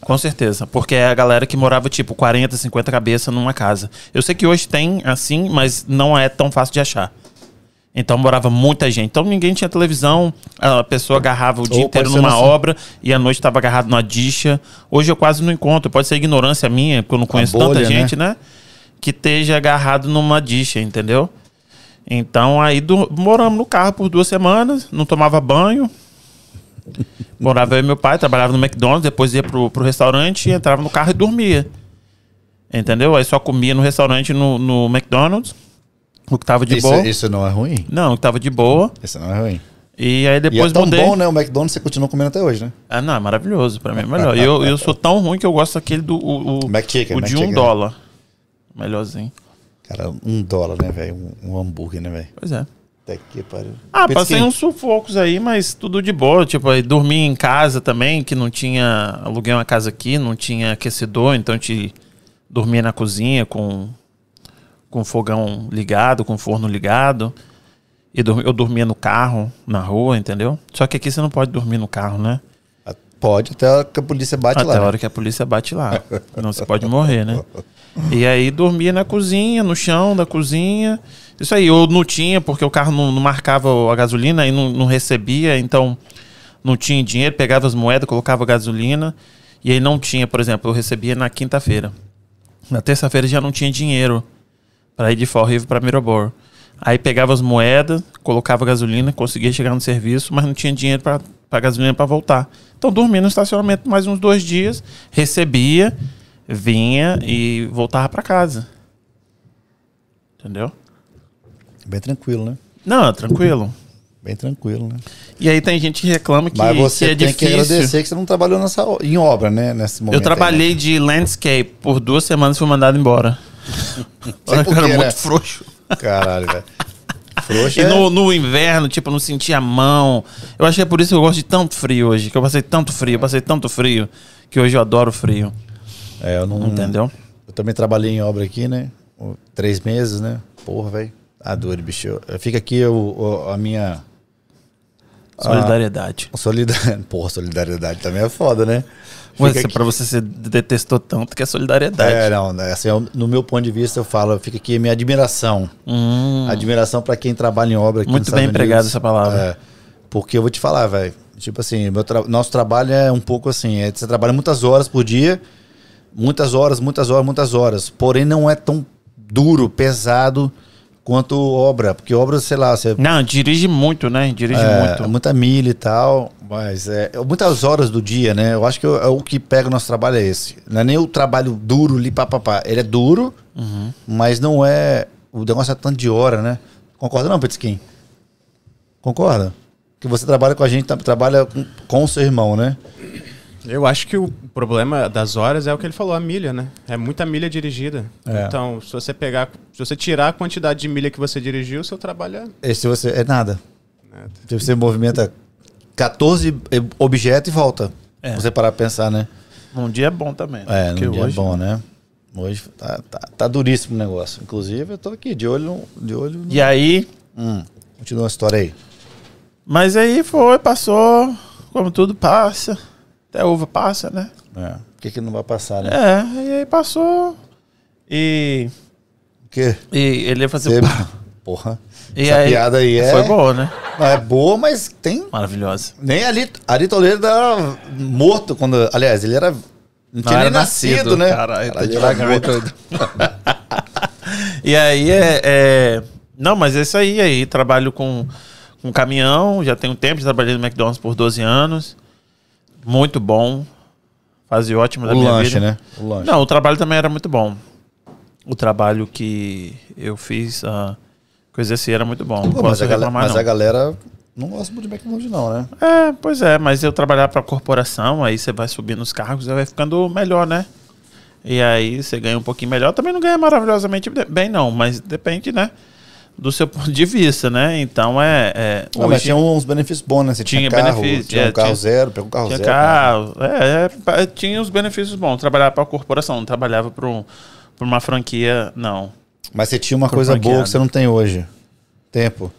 Com certeza. Porque é a galera que morava, tipo, 40, 50 cabeças numa casa. Eu sei que hoje tem assim, mas não é tão fácil de achar. Então morava muita gente. Então ninguém tinha televisão, a pessoa agarrava o dia Ou inteiro pode ser numa nossa- obra e à noite estava agarrado numa dicha. Hoje eu quase não encontro. Pode ser ignorância minha, porque eu não conheço bolha, tanta né? gente, né? Que esteja agarrado numa dicha, entendeu? Então aí du- moramos no carro por duas semanas, não tomava banho. Morava eu e meu pai, trabalhava no McDonald's, depois ia pro, pro restaurante, entrava no carro e dormia. Entendeu? Aí só comia no restaurante no, no McDonald's, o que tava de isso, boa. isso não é ruim? Não, o que tava de boa. Isso não é ruim. E aí E depois é tão mudei. bom, né? O McDonald's você continua comendo até hoje, né? Ah, não, é maravilhoso. Pra mim é melhor. E eu, eu sou tão ruim que eu gosto daquele do. O, o, McChicken, o de um McChicken. dólar. Melhorzinho. Cara, um dólar, né, velho? Um, um hambúrguer, né, velho? Pois é. Até que pariu. Ah, passei que- uns sufocos aí, mas tudo de boa. Tipo, aí dormi em casa também, que não tinha. Aluguei uma casa aqui, não tinha aquecedor, então a gente dormia na cozinha com, com fogão ligado, com forno ligado. E eu dormia no carro, na rua, entendeu? Só que aqui você não pode dormir no carro, né? Pode, até que a polícia bate Até lá. a né? hora que a polícia bate lá. Não você pode morrer, né? E aí dormia na cozinha, no chão da cozinha. Isso aí, ou não tinha, porque o carro não, não marcava a gasolina e não, não recebia, então não tinha dinheiro, pegava as moedas, colocava gasolina. E aí não tinha, por exemplo, eu recebia na quinta-feira. Na terça-feira já não tinha dinheiro para ir de Fall River para Miramar. Aí pegava as moedas, colocava gasolina, conseguia chegar no serviço, mas não tinha dinheiro para gasolina para voltar. Então dormia no estacionamento mais uns dois dias, recebia, vinha e voltava para casa. Entendeu? Bem tranquilo, né? Não, tranquilo. Bem tranquilo, né? E aí tem gente que reclama que, Mas você que é tem difícil. que agradecer que você não trabalhou nessa, em obra, né? Nesse momento. Eu aí, trabalhei de landscape por duas semanas e fui mandado embora. Sei por Eu era quê, muito né? frouxo. né? Caralho, velho. Frouxo e é- no, no inverno, tipo, não sentia a mão. Eu acho que é por isso que eu gosto de tanto frio hoje. Que eu passei tanto frio, eu passei tanto frio, que hoje eu adoro frio. É, eu não. Entendeu? Eu também trabalhei em obra aqui, né? Três meses, né? Porra, velho. Tá doido, bicho. Eu- Fica aqui a minha. Solidariedade. Solidariedade. Porra, solidariedade também é foda, né? Fica se aqui- pra você se detestou tanto que é solidariedade. É, não, né, assim, eu- no meu ponto de vista, eu falo, fica aqui a minha admiração. Hum, Admiração pra quem trabalha em obra aqui Muito bem Unidos. essa palavra. É, porque eu vou te falar, velho. Tipo assim, meu tra- nosso trabalho é um pouco assim, é, você trabalha muitas horas por dia, muitas horas, muitas horas, muitas horas. Porém, não é tão duro, pesado quanto obra. Porque obra, sei lá, você Não, dirige muito, né? Dirige é, muito. muita milha e tal, mas é, é muitas horas do dia, né? Eu acho que o, é o que pega o nosso trabalho é esse. Não é nem o trabalho duro ali, papapá. Ele é duro, Uhum. mas não é. O negócio é tanto de hora, né? Concorda não, Petisquim? Concorda? Que você trabalha com a gente, trabalha com, com o seu irmão, né? Eu acho que o problema das horas é o que ele falou, a milha, né? É muita milha dirigida. É. Então, se você pegar, se você tirar a quantidade de milha que você dirigiu, o seu trabalho é Esse você é nada. nada. Você movimenta 14 objetos e volta. É. Você parar pra pensar, né? Um dia é bom também. né? É, Porque no dia hoje- é bom, né? Hoje tá, tá, tá duríssimo o negócio. Inclusive, eu tô aqui de olho no. De olho no... E aí, Hum, continua a história aí. mas aí foi, passou, como tudo passa. Até uva passa, né? É. Por que, que não vai passar, né? É, e aí passou. E, O quê? e ele ia fazer. Você-. Porra. E Essa piada aí é. Foi boa, né? Não, é boa, mas tem. Maravilhosa. Nem ali. Ari Toledo era morto quando. Aliás, ele era. Não tinha Não, nem era nascido, nascido, né? caralho, era devagar. E aí é, é- Não, mas é isso aí. Aí trabalho com, com caminhão, já tenho tempo, já trabalhei no McDonald's por 12 anos. Muito bom. Fase ótima da O minha lanche, vida. né? O lanche. Não, o trabalho também era muito bom. O trabalho que eu fiz, a coisa assim, era muito bom. Não Pô, mas, a mas não. a galera não gosta muito de McDonald's, não, né? É, pois é, mas eu trabalhar pra corporação, aí você vai subindo os cargos, você vai ficando melhor, né? E aí você ganha um pouquinho melhor. Também não ganha maravilhosamente bem, não, mas depende, né? Do seu ponto de vista, né? Então é. é Não, mas hoje tinha uns benefícios bons, né? Você tinha, Tinha carro, benefício, tinha um é, carro tinha- zero, pegou um carro tinha zero. né? carro. É, é, pa- tinha os benefícios bons. Trabalhar pra corporação, não trabalhava pra, um, uma franquia, não. Mas você tinha uma Por coisa boa que você não tem hoje. Tempo.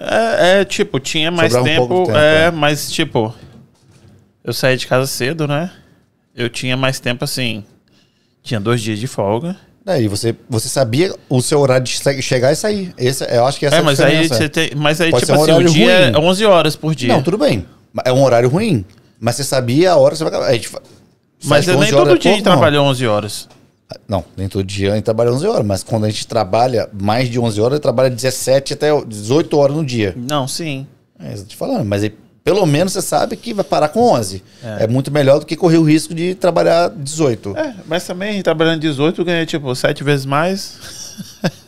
É, é, tipo, tinha mais Sobrava um tempo, de tempo, é, é. mas tipo, eu saí de casa cedo, né? Eu tinha mais tempo assim. Tinha dois dias de folga. Daí você, você sabia o seu horário de che- chegar e sair. Esse, eu acho que essa é, é, a mas aí diferença. você tem. Mas aí, Pode tipo um assim, o dia é ruim. 11 horas por dia. Não, tudo bem. É um horário ruim. Mas você sabia a hora que você vai acabar. A gente fa- você mas nem 11 horas todo é dia pouco? Não. trabalhou 11 horas. Não, nem todo dia a gente trabalha 11 horas. Mas quando a gente trabalha mais de 11 horas, a gente trabalha 17 até 18 horas no dia. Não, sim. É eu tô te falando. Mas aí, pelo menos você sabe que vai parar com 11. É. É, muito melhor do que correr o risco de trabalhar 18. É, mas também trabalhando 18, eu ganhei tipo 7 vezes mais.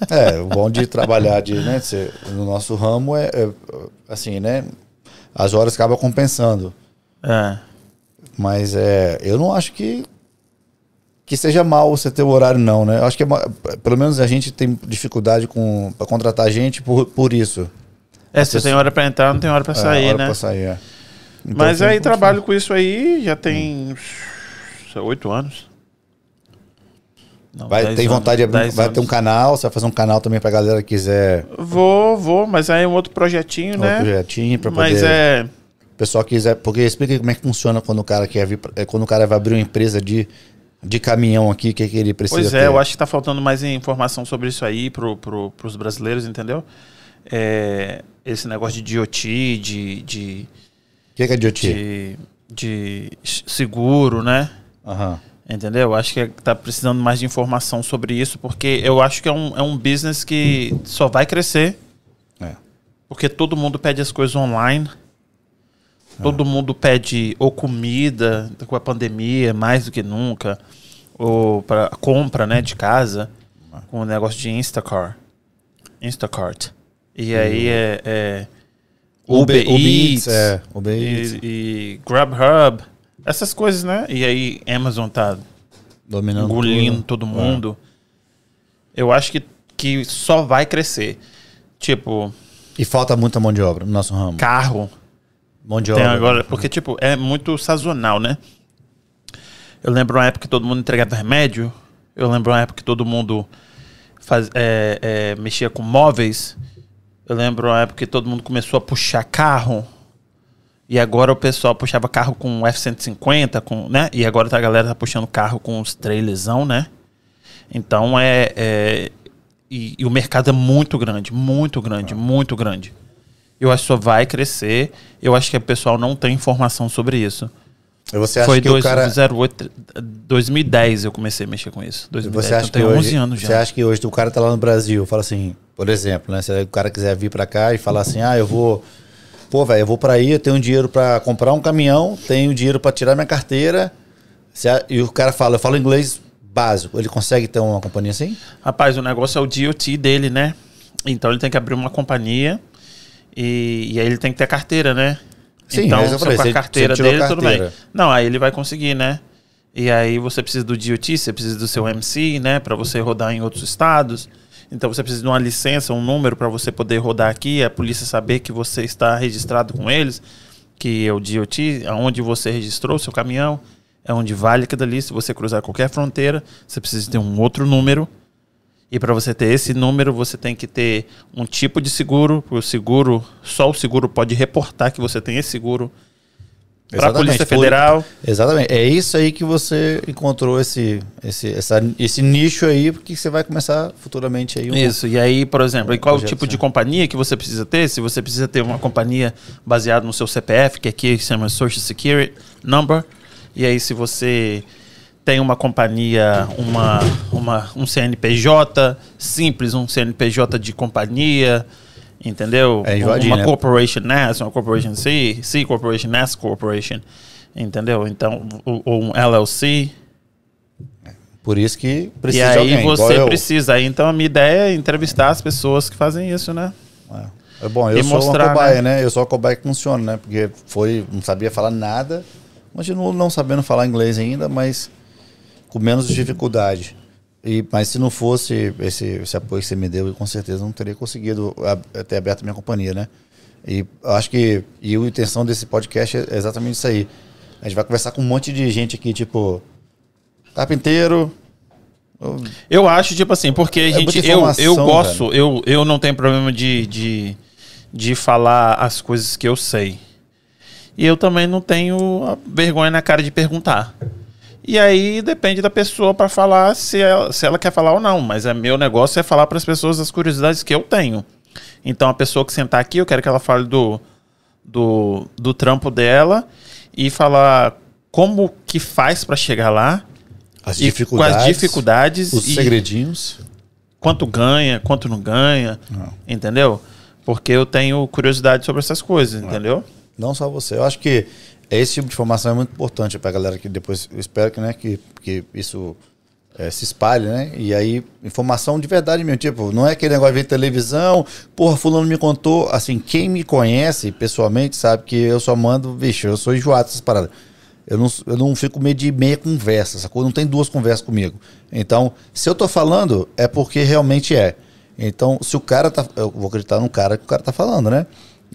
É, o bom de trabalhar de, né, de ser- no nosso ramo é, é, assim, né? As horas acabam compensando. É. Mas é, eu não acho que que seja mal você ter o horário, não, né? Eu acho que é pelo menos a gente tem dificuldade com para contratar gente por, por isso. É, você tem hora pra entrar, não tem hora pra É, sair, hora né? pra sair, é. Então, Mas aí trabalho com isso aí, já tem oito anos. Não, Vai, anos, vontade de abrir, vai ter um anos. canal, você vai fazer um canal também pra galera que quiser Vou, vou, mas aí é um outro projetinho, um né? projetinho pra poder. Mas é. O pessoal quiser, porque explica como é que funciona quando o cara quer vir, é, quando o cara vai abrir uma empresa de, de caminhão aqui, o que, que ele precisa Pois ter. é, eu acho que tá faltando mais informação sobre isso aí pro, pro, pros brasileiros, entendeu? É, esse negócio de DOT, de, de, O que, que é idiotia? de, de seguro, né? Aham. Entendeu? Eu acho que tá precisando mais de informação sobre isso, porque eu acho que é um, é um business que só vai crescer, É. porque todo mundo pede as coisas online. Todo mundo pede ou comida com a pandemia, mais do que nunca, ou para compra, né, de casa, com o negócio de Instacar, Instacart. E aí é, é Uber, Uber Eats, é, Uber Eats. e, e Grubhub, essas coisas, né? E aí Amazon tá Dominando engolindo tudo. todo mundo. Eu acho que, que só vai crescer. Tipo, E falta muita mão de obra no nosso ramo. Carro. Mão de Tem obra. agora, porque, tipo, é muito sazonal, né? Eu lembro uma época que todo mundo entregava remédio. Eu lembro uma época que todo mundo faz, é, é, mexia com móveis. Eu lembro uma época que todo mundo começou a puxar carro. E agora o pessoal puxava carro com F-150, com, né? E agora tá, a galera tá puxando carro com os trailerzão, né? Então é... é- e, e o mercado é muito grande, muito grande, muito grande. Eu acho que só vai crescer. Eu acho que o pessoal não tem informação sobre isso. Você acha Foi que dois, o cara... 08, 2010 eu comecei a mexer com isso. 2010, Você acha, eu que tenho hoje, 11 anos já. você acha que hoje o cara tá lá no Brasil, fala assim, por exemplo, né? Se o cara quiser vir pra cá e falar assim, ah, eu vou. Pô, velho, eu vou pra aí, eu tenho dinheiro pra comprar um caminhão, tenho dinheiro pra tirar minha carteira. Se a- E o cara fala, eu falo inglês básico. Ele consegue ter uma companhia assim? Rapaz, o negócio é o DOT dele, né? Então ele tem que abrir uma companhia e, e aí ele tem que ter carteira, né? Sim, então, mas eu se falei, com a carteira dele, a tudo bem. carteira. Não, aí ele vai conseguir, né? E aí você precisa do DOT, você precisa do seu MC, né? Pra você rodar em outros estados. Então você precisa de uma licença, um número para você poder rodar aqui, a polícia saber que você está registrado com eles, que é o DOT, aonde você registrou o seu caminhão, é onde vale aquilo ali. Se você cruzar qualquer fronteira, você precisa ter um outro número. E para você ter esse número, você tem que ter um tipo de seguro. O seguro, só o seguro pode reportar que você tem esse seguro para a Exatamente, Polícia Federal. Exatamente. É isso aí que você encontrou esse, esse, essa- esse nicho aí, porque você vai começar futuramente aí um. Isso, e aí, por exemplo, e qual o projeto, tipo de sim. companhia que você precisa ter? Se você precisa ter uma companhia baseada no seu CPF, que aqui se chama Social Security Number, e aí se você tem uma companhia, uma, uma, um CNPJ simples, um CNPJ de companhia, entendeu? É invadir, uma né? Corporation NAS, uma Corporation C, C Corporation, NAS Corporation, entendeu? Então, ou, um LLC, Por isso que e precisa aí de alguém. igual você eu. precisa. Aí, então a minha ideia é entrevistar as pessoas que fazem isso, né? É bom, eu E sou mostrar, uma cobaia, né? né? Eu sou a cobaia que funciona, né? Porque foi, não sabia falar nada, continuo não sabendo falar inglês ainda, mas com menos dificuldade. E, mas se não fosse esse, esse apoio que você me deu, eu com certeza não teria conseguido ter aberto a minha companhia, né? E acho que e a intenção desse podcast é exatamente isso aí. A gente vai conversar com um monte de gente aqui, tipo, carpinteiro. eu- acho, tipo assim, porque a É gente. muita Eu, eu gosto, eu, eu não tenho problema de, de, de falar as coisas que eu sei. E eu também não tenho a vergonha na cara de perguntar. E aí depende da pessoa para falar se ela, se ela quer falar ou não. Mas é meu negócio é falar para as pessoas as curiosidades que eu tenho. Então a pessoa que sentar aqui, eu quero que ela fale do, do, do trampo dela e falar como que faz para chegar lá. As dificuldades. com as dificuldades Os segredinhos. quanto ganha, quanto não ganha, Não. entendeu? Porque eu tenho curiosidade sobre essas coisas, entendeu? Não só você. Eu acho que esse tipo de informação é muito importante para a galera que depois, eu espero que, né, que, que isso eh, se espalhe, né? E aí, informação de verdade mesmo. Tipo, não é aquele negócio de televisão, porra, fulano me contou. Assim, quem me conhece pessoalmente sabe que eu só mando, vixe, eu sou enjoado dessas paradas. Eu não, eu não fico meio de meia conversa, sacou? Não tem duas conversas comigo. Então, se eu tô falando, é porque realmente é. Então, se o cara tá. Eu vou acreditar no cara que o cara tá falando, né?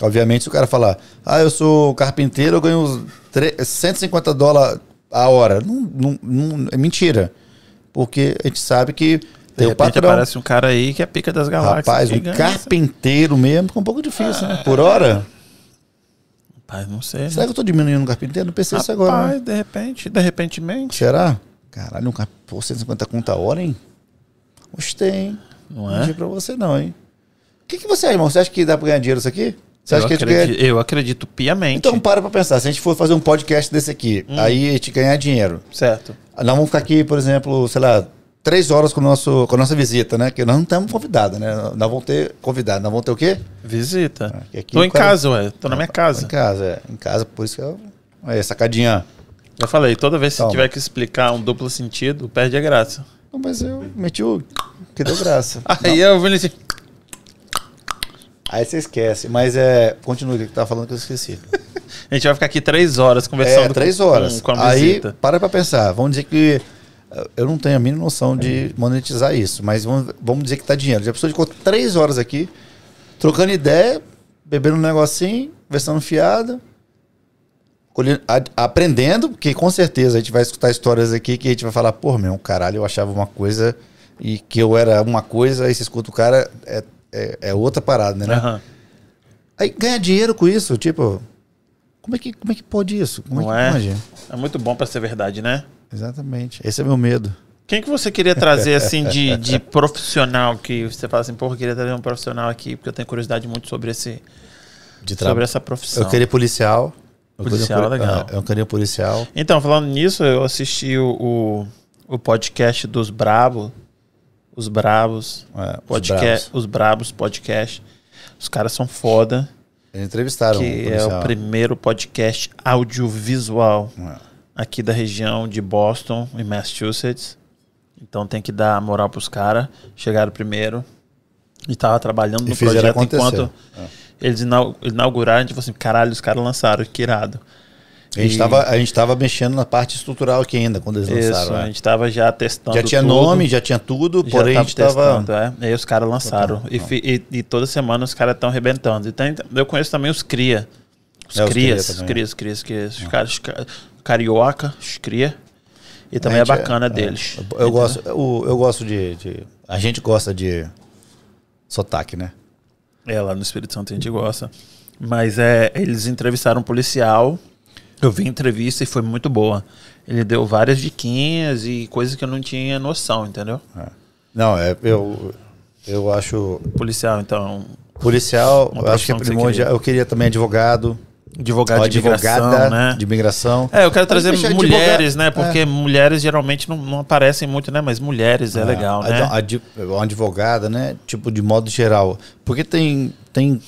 Obviamente, se o cara falar, ah, eu sou carpinteiro, eu ganho tre- 150 dólares a hora. Não, não, não- é mentira. Porque a gente sabe que De tem o repente patrão. aparece um cara aí que é pica das galáxias. Rapaz, um carpinteiro mesmo, fica um pouco difícil, né? Por hora. Rapaz, não sei. Será que eu tô diminuindo o carpinteiro? Não pensei isso agora. Rapaz, Né? de repente, de repentemente. Será? Caralho, um carpinteiro. Pô, 150 conto a hora, hein? Gostei, hein? Não Não é? digo pra você não, hein? O que, que você acha, irmão? Você acha que dá pra ganhar dinheiro isso aqui? Você Eu acha que a gente ganha... acredito, eu acredito piamente. Então para pra pensar, se a gente for fazer um podcast desse aqui, Hum. aí a gente ganhar dinheiro. certo. Nós vamos ficar aqui, por exemplo, sei lá, três horas com, nosso, com a nossa visita, né? Que nós não estamos convidados, né? Nós vamos ter convidado. Nós vamos ter o quê? Visita. Ah, que aqui Tô em cara- casa, ué. Tô na minha Em casa. casa, é. Em casa, por isso que eu... Aí, sacadinha. Eu falei, toda vez que Toma. tiver que explicar um duplo sentido, perde a graça. Não, mas eu meti o... Que deu graça. Aí eu vim assim. Aí você esquece. Mas é... Continua o que você tava falando que eu esqueci. A gente vai ficar aqui três horas conversando É, três com, horas. com, com a Aí, visita. para pra pensar. Vamos dizer que eh, eu não tenho a mínima noção de monetizar isso, mas vamos, vamos dizer que tá dinheiro. Já pessoa ficou três horas aqui, trocando ideia, bebendo um negocinho, versando fiado, colhendo- a- aprendendo, porque com certeza a gente vai escutar histórias aqui que a gente vai falar, pô, meu, caralho, eu achava uma coisa e que eu era uma coisa, aí você escuta o cara, é, é, é outra parada, né? Aham. Aí ganha dinheiro com isso, tipo, como é que, como é que pode isso? Como Não é é? que pode? É muito bom pra ser verdade, né? Exatamente, esse é meu medo. Quem que você queria trazer, assim, de, de profissional que você fala assim, porra, eu queria trazer um profissional aqui, porque eu tenho curiosidade muito sobre esse De sobre essa profissão. Eu queria policial. Eu queria Policial, poli- legal. é, Eu queria policial. Então, falando nisso, eu assisti o, o, o podcast dos Brabo, os Brabos, É, os podcast, os Brabos podcast. Os caras são foda, Eles entrevistaram que um é o primeiro podcast audiovisual É. aqui da região de Boston, em Massachusetts. Então tem que dar moral pros caras. Chegaram primeiro e tava trabalhando no projeto acontecer. enquanto eles inau- inauguraram. A gente falou assim: caralho, os caras lançaram, que irado. A gente, E- tava, a gente tava mexendo na parte estrutural aqui ainda, quando eles Isso, lançaram. a né? gente tava já testando. Já tinha tudo, nome, já tinha tudo, já porém a gente tava. testando, é. E aí os caras lançaram. E, e- e toda semana os caras estão arrebentando. E tem- eu conheço também os Cria. Os É, os cria Crias, os. Crias, Crias, Crias. Os caras, os ca- carioca, os Cria. E também é gente bacana é- deles. Eu, eu gosto, eu, eu gosto de, de- A gente gosta de sotaque, né? É, lá no Espírito Santo a gente gosta. Mas é, eles entrevistaram um policial. Eu vi a entrevista e foi muito boa. Ele deu várias diquinhas e coisas que eu não tinha noção, entendeu? É. Não, é, eu, eu acho. Policial, então, Policial, eu acho que é que primordial. queria. Eu queria também advogado. advogado de imigração, advogada né? de imigração. É, eu quero trazer mulheres, né? Porque mulheres geralmente não, não aparecem muito, né? Mas mulheres é, legal, a- né? a- adi- Uma advogada, né? Tipo, de modo geral. Porque tem, tem,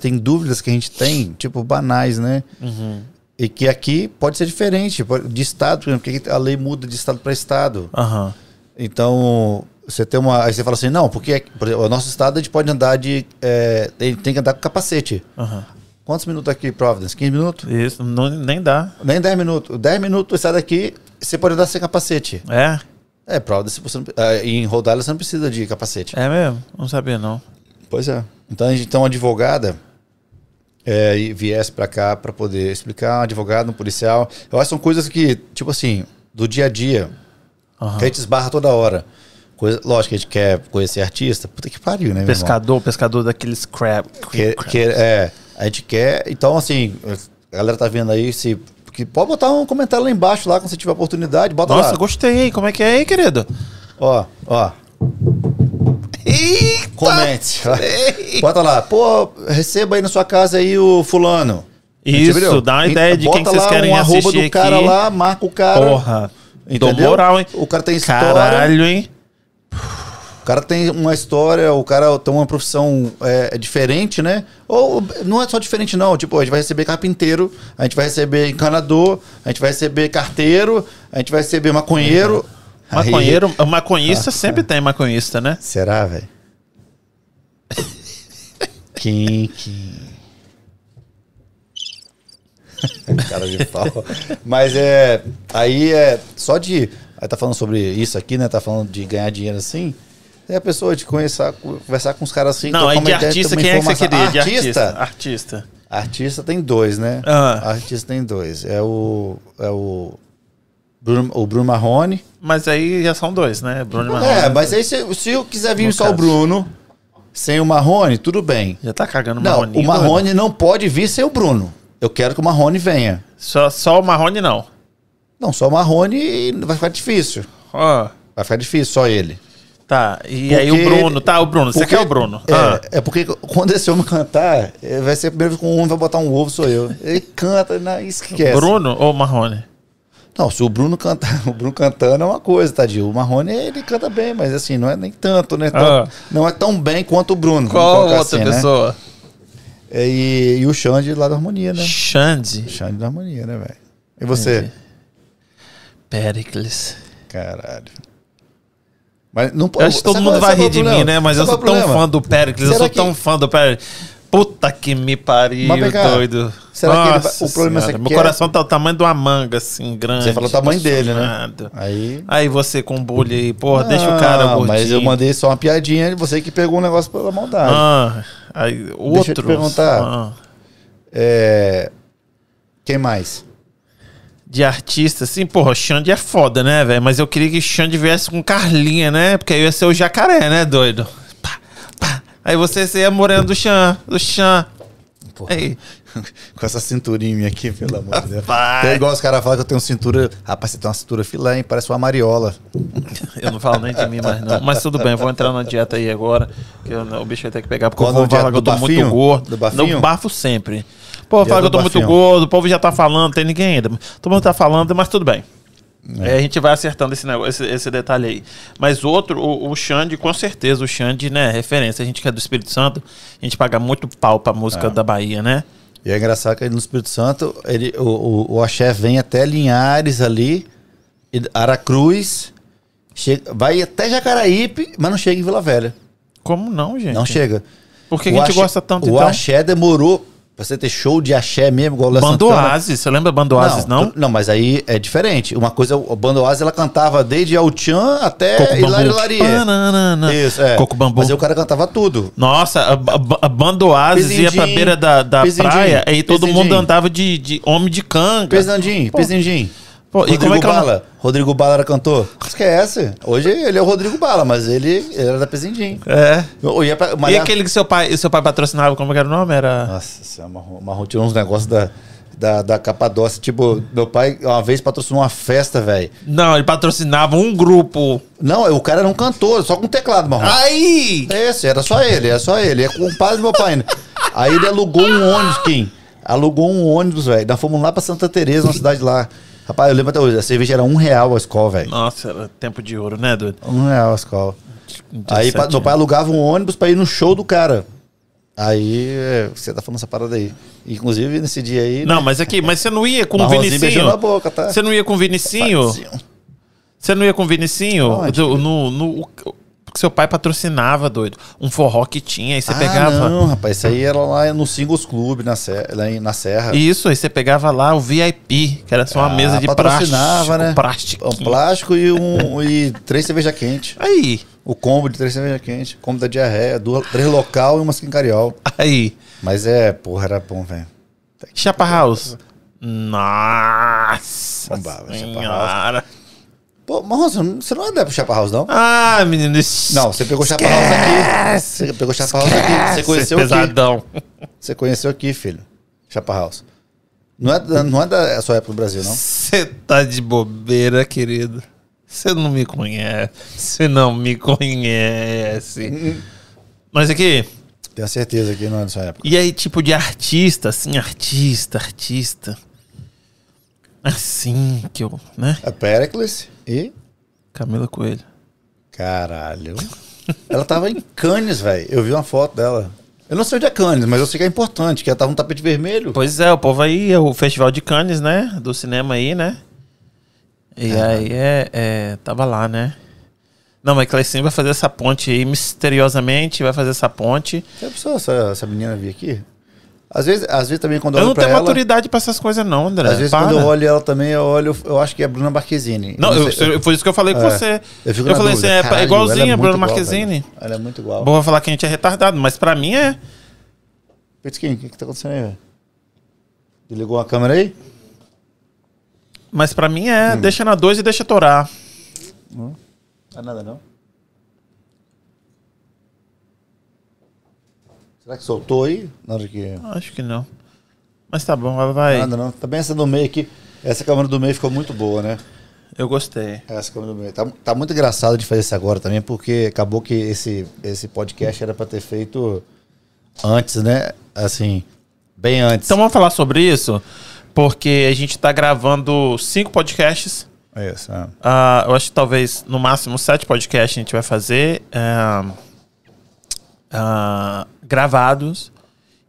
tem dúvidas que a gente tem, tipo, banais, né? Uhum. E que aqui pode ser diferente, pode- de estado, por exemplo, porque a lei muda de estado para estado. Aham. Então, você tem uma. Aí você fala assim, não, porque por exemplo, o nosso estado a gente pode andar de. É, tem, tem que andar com capacete. Aham. Quantos minutos aqui, Providence? 15 minutos? Isso, não, nem dá. Nem 10 minutos. 10 minutos, sai daqui, você pode andar sem capacete. É? É, Providence, você não, ah, em Rhode Island você não precisa de capacete. É mesmo? Não sabia, não. Pois é. Então, a gente tem uma advogada é, e viesse pra cá pra poder explicar, um advogado, um policial. Eu acho que são coisas que, tipo assim, do dia a dia, Aham. que a gente esbarra toda hora. Coisa, lógico que a gente quer conhecer artista. Puta que pariu, né? Pescador, pescador daqueles crab. Que, que, é, a gente quer. Então, assim, a galera tá vendo aí, se. Que pode botar um comentário lá embaixo, lá, quando você tiver oportunidade, bota Nossa, lá. gostei. Como é que é aí, querido? Ó, ó. Eita! Comente. Bota lá. Pô, receba aí na sua casa aí o fulano. Isso, Entendeu? dá uma ideia de quem que vocês querem um arroba assistir do cara lá, marca o cara. Porra. Dou Entendeu? moral, hein? O cara tem história. Caralho, hein? O cara tem uma história, o cara tem uma profissão é, diferente, né? Ou não é só diferente, não. Tipo, a gente vai receber carpinteiro, a gente vai receber encanador, a gente vai receber carteiro, a gente vai receber maconheiro. Aí- Maconheiro, maconhista sempre tem maconhista, né? Será, velho? Kim, Kim. Cara de pau. Mas é. Aí é. Só de. Aí tá falando sobre isso aqui, né? Tá falando de ganhar dinheiro assim. É a pessoa de conhecer, conversar com os caras assim. Não, aí uma de ideia, artista, quem é que você informação. queria? De artista? artista. Artista. Artista tem dois, né? Ah. Artista tem dois. É o. É o. Bruno, o Bruno Marrone. Mas aí já são dois, né? Bruno e Marrone. É, mas aí se, se eu quiser vir No só caso. o Bruno, sem o Marrone, tudo bem. Já tá cagando o Não, Marrone. o Marrone não pode vir sem o Bruno. Eu quero que o Marrone venha. Só, só o Marrone não. Não, só o Marrone vai ficar difícil. Ó, Vai ficar difícil, só ele. tá. E Porque- aí o Bruno, tá, o Bruno. Você quer o Bruno? É, Ah. é porque quando esse homem cantar, eh, vai ser vez que um homem vai botar um ovo, sou eu. Ele canta, não, esquece. Bruno ou Marrone? Não, se o Bruno cantar, o Bruno cantando é uma coisa, tadinho. O Marrone, ele canta bem, mas assim, não é nem tanto, né? Tão- Ah. Não é tão bem quanto o Bruno. Qual outra assim, né? pessoa? É, E, e o Xande lá da harmonia, né? Xande. Xande da harmonia, né, velho? E você? Pericles. Caralho. Mas não Eu acho que todo mundo qual- vai rir de é mim, né? Mas eu sou é o tão fã do Pericles, eu sou tão fã do Pericles. Puta que me pariu, doido. será que ele vai- Nossa o problema é Senhora, você Meu quer- coração tá o tamanho de uma manga, assim, grande. Você falou o tamanho dele, né? Aí. Aí você com bullying aí, porra, deixa o cara gordinho. Mas eu mandei só uma piadinha, você que pegou um negócio pela maldade. Ah, aí, outro. eu te perguntar. Ah, É. Quem mais? de artista, assim, porra, Xande é foda, né, velho? Mas eu queria que Xande viesse com Carlinha, né? Porque aí ia ser o jacaré, né, doido? Aí você seria moreno do Xan, do Xan. Aí. Com essa cinturinha aqui, pelo amor de Deus. É igual os caras falam que eu tenho cintura. Rapaz, você tem uma cintura filé, hein? Parece uma mariola. Eu não falo nem de mim mais, não. Mas tudo bem, eu vou entrar na dieta aí agora. Que eu- o bicho vai ter que pegar, porque Qual eu vou dieta falar que eu tô muito bafinho? gordo. Do bafinho? Não, bafo sempre. Pô, fala que eu tô muito bafinho. gordo, o povo já tá falando, tem ninguém ainda. Todo mundo tá falando, mas tudo bem. É, a gente vai acertando esse, negócio, esse, esse detalhe aí. Mas outro, o, o Xande, com certeza, o Xande, né, referência. A gente que é do Espírito Santo, a gente paga muito pau pra música da Bahia, né? E é engraçado que no Espírito Santo, ele, o, o, o axé vem até Linhares ali, Aracruz, chega, vai até Jacaraípe, mas não chega em Vila Velha. Como não, gente? Não chega. Por que, que a gente axé- gosta tanto, O então? axé demorou pra você ter show de axé mesmo, igual o Léo Bando Santana. Oasis, você lembra Bando Oasis, não? tu- Não, mas aí é diferente. Uma coisa, o Bando Oasis, ela cantava desde Altian até Hilari. Larie. Isso, é. Coco Bambu. Mas aí o cara cantava tudo. Nossa, a, a, a banda Oasis ia pra beira da, da praia e todo mundo andava de, de homem de canga. Pesandinho, Pô. Pesandinho. Pô, e Rodrigo como é que ela- Bala. Rodrigo Bala era cantor. Esquece. Hoje ele é o Rodrigo Bala, mas ele, ele era da Pezindim. É. Eu ia pra, E aquele que seu pai, seu pai patrocinava, como era o nome? Era. Nossa, senhora, Marrom, Marrom tirou uns negócios da, da, da Capadócia. Tipo, meu pai uma vez patrocinou uma festa, velho. Não, ele patrocinava um grupo. Não, o cara era um cantor, só com teclado, Marrom. Aí! Esse, era só ele, era só ele. É com o pai do meu pai ainda. Aí ele alugou um ônibus, Kim. Alugou um ônibus, velho. Nós fomos lá pra Santa Teresa, uma cidade lá. Rapaz, eu lembro até hoje, a cerveja era um real a escola, velho. Nossa, era tempo de ouro, né, doido? Um real a escola. Aí 17 pa- meu pai alugava um ônibus pra ir no show do cara. Aí, é, você tá falando essa parada aí. Inclusive, nesse dia aí. Não, né, mas aqui, mas você não ia com o Vinicinho? na boca, tá? Você não ia com o Vinicinho? Você não ia com o Vinicinho? Do- no, no, o que seu pai patrocinava, doido. Um forró que tinha, aí você ah, pegava. Não, rapaz, isso aí era lá no Singles Club, na, serra, lá na Serra. Isso, aí você pegava lá o VIP, que era só uma Ah, mesa de patrocinava, plástico. né? plástico. Um plástico e, um, e três cerveja quente. Aí, O combo de três cerveja quente. Combo da diarreia. Duas, três local e uma skin cariol. aí. Mas é, porra, era bom, velho. Chapa House. Nossa Bombava, Chapa senhora. Pô, mas você não- é adepto Chapa House, não? Ah, menino. Não, você pegou Chapa House aqui. Você pegou Chapa House aqui. Você conheceu aqui. Pesadão. Você conheceu aqui, filho. Chapa House. Não é, da- não é da sua época no Brasil, não? Você tá de bobeira, querido. Você não me conhece. Você não me conhece. Mas aqui, Tenho certeza que não é da sua época. e aí, tipo de artista, assim, artista, artista. Assim que eu, né? A Pericles e. Camila Coelho. Caralho. Ela tava em Cannes, velho. Eu vi uma foto dela. Eu não sei onde é Cannes, mas eu sei que é importante, que ela tava no tapete vermelho. Pois é, o povo aí, é o Festival de Cannes, né? Do cinema aí, né? E aí é, é, Tava lá, né? Não, mas Cleicinho vai fazer essa ponte aí, misteriosamente, vai fazer essa ponte. Já pensou essa, essa menina vir aqui? Às vezes, às vezes também quando eu Eu olho não pra tenho ela... maturidade pra essas coisas, não, André. Às vezes Para. quando eu olho ela também, eu olho, eu acho que é a Bruna Marquezine. Não, Eu eu, eu- foi isso que eu falei com É, você. Eu, fico Eu falei dúvida. assim, é Caralho, igualzinha ela é a Bruna igual, Marquezine. velho. Ela é muito igual. Boa falar que a gente é retardado, mas pra mim é. Petisquinho, o que que tá acontecendo aí, velho? Desligou a câmera aí? Mas pra mim é. Hum. Deixa na 2 e deixa torar. Não é nada, não. Será que soltou aí? Na hora que... Acho que não. Mas tá bom, ela vai. Nada, não. Também essa do meio aqui. Essa câmera do meio ficou muito boa, né? Eu gostei. Essa câmera do meio. Tá, tá muito engraçado de fazer isso agora também, porque acabou que esse, esse podcast era pra ter feito antes, né? Assim, bem antes. Então vamos falar sobre isso, porque a gente tá gravando cinco podcasts. É isso, é. Ah, eu acho que talvez no máximo sete podcasts a gente vai fazer ah, ah, gravados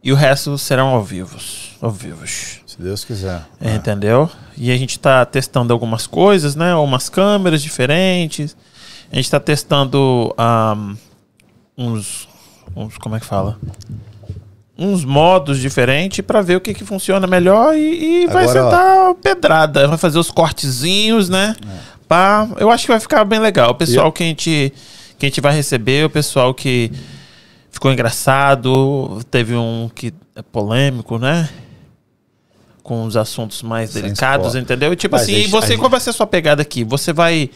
e o resto serão ao vivos. Ao vivos. Se Deus quiser. É, Entendeu? E a gente tá testando algumas coisas, né? Umas câmeras diferentes. A gente tá testando ahm, uns, uns. Como é que fala? uns modos diferentes para ver o que, que funciona melhor e, e vai Agora, sentar pedrada, vai fazer os cortezinhos, né? Pá, eu acho que vai ficar bem legal. O pessoal que a gente que a gente vai receber, o pessoal que ficou engraçado, teve um que é polêmico, né? Com os assuntos mais Sem delicados, spoiler. entendeu? E tipo Mas assim, e gente- você, gente- qual vai ser a sua pegada aqui? Você vai.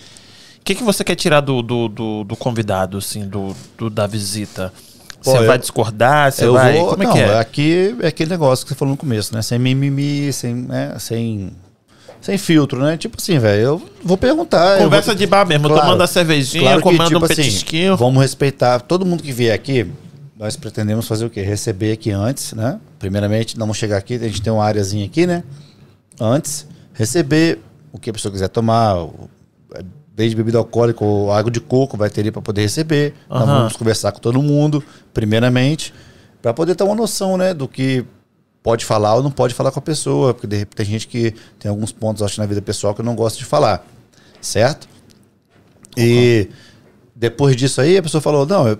O que, que você quer tirar do, do, do, do convidado, assim, do, do- da visita? Você eu- vai discordar? Você eu vai. vou. Como é não, que é? aqui é aquele negócio que você falou no começo, né? Sem mimimi, sem, né? sem, sem filtro, né? Tipo assim, velho, eu vou perguntar. Conversa vou- de bar mesmo, Claro. tomando a cervejinha, Claro que, comendo tipo um assim, petisquinho. vamos respeitar todo mundo que vier aqui. Nós pretendemos fazer o quê? Receber aqui antes, né? Primeiramente, não vamos chegar aqui, a gente tem uma áreazinha aqui, né? Antes, receber o que a pessoa quiser tomar, o- desde bebida alcoólica ou água de coco, vai ter ali para poder receber. Nós Aham. vamos conversar com todo mundo, primeiramente, para poder ter uma noção, né, do que pode falar ou não pode falar com a pessoa, porque de repente tem gente que tem alguns pontos, acho, na vida pessoal que não gosta de falar, certo? E depois disso aí, a pessoa falou, não, eu,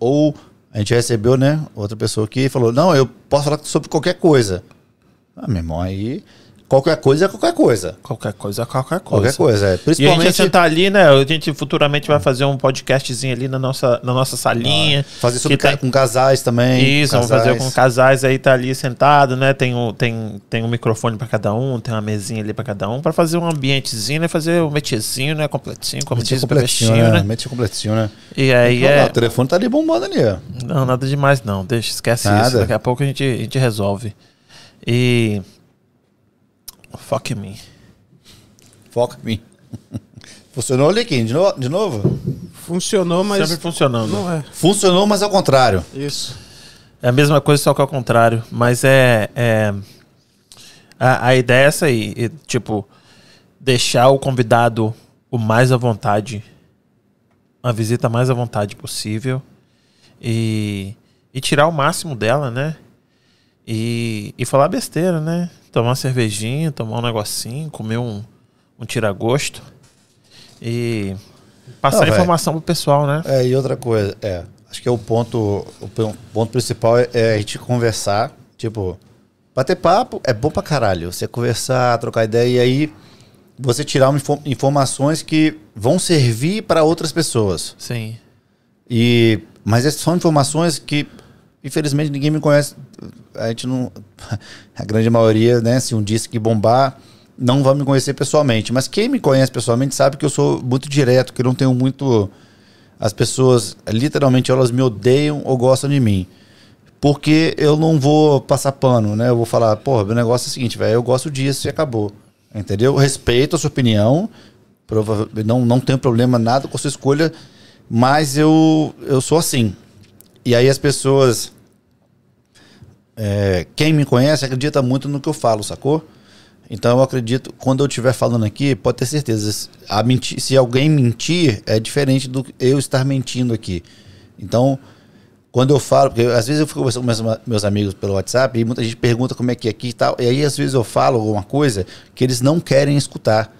ou a gente recebeu, né, outra pessoa que falou, não, eu posso falar sobre qualquer coisa. Ah, meu irmão, aí qualquer coisa é qualquer coisa. Qualquer coisa, qualquer coisa. Qualquer coisa, é. E a gente Principalmente sentar ali, né? A gente futuramente vai fazer um podcastzinho ali na nossa, na nossa salinha. fazer sobre tá- com casais também. Isso, vamos casais. fazer com casais aí, tá ali sentado, né? Tem um, tem, tem um microfone pra cada um, tem uma mesinha ali pra cada um, pra fazer um ambientezinho, né? Fazer um metiezinho, né? Completinho, como diz o completinho, né? né? Completinho, né? E aí é. O telefone tá ali bombando ali, ó. Não, nada demais não. Deixa, esquece Nada. isso. Daqui a pouco a gente, a gente resolve. E. Fuck me. Foca em mim. Funcionou ali, Kim, de, no- de novo? Funcionou, mas. Sempre funcionando. Não é. Funcionou, mas ao contrário. Isso. É a mesma coisa, só que ao contrário. Mas é. é- a, a ideia é essa aí. e, tipo, deixar o convidado o mais à vontade. A visita mais à vontade possível. E, e tirar o máximo dela, né? E, e falar besteira, né? Tomar uma cervejinha, tomar um negocinho, comer um, um tiragosto. E passar Não, velho. informação pro pessoal, né? É, e outra coisa, é. Acho que é o ponto. O pon- ponto principal é, é a gente conversar. Tipo, bater papo é bom pra caralho. Você conversar, trocar ideia e aí você tirar informações que vão servir para outras pessoas. Sim. E, mas essas são informações que, infelizmente, ninguém me conhece. A gente não. A grande maioria, né? Se um disse que bombar, não vai me conhecer pessoalmente. Mas quem me conhece pessoalmente sabe que eu sou muito direto, que eu não tenho muito. As pessoas, literalmente, elas me odeiam ou gostam de mim. Porque eu não vou passar pano, né? Eu vou falar, porra, meu negócio é o seguinte, velho, eu gosto disso e acabou. Entendeu? Eu respeito a sua opinião, não, não tenho problema nada com a sua escolha, mas eu, eu sou assim. E aí as pessoas. é, quem me conhece acredita muito no que eu falo, sacou? Então eu acredito, quando eu estiver falando aqui, pode ter certeza. A mentir, se alguém mentir, é diferente do eu estar mentindo aqui. Então, quando eu falo, porque às vezes eu fico conversando com meus, meus amigos pelo WhatsApp e muita gente pergunta como é que é aqui e tal. E aí às vezes eu falo alguma coisa que eles não querem escutar.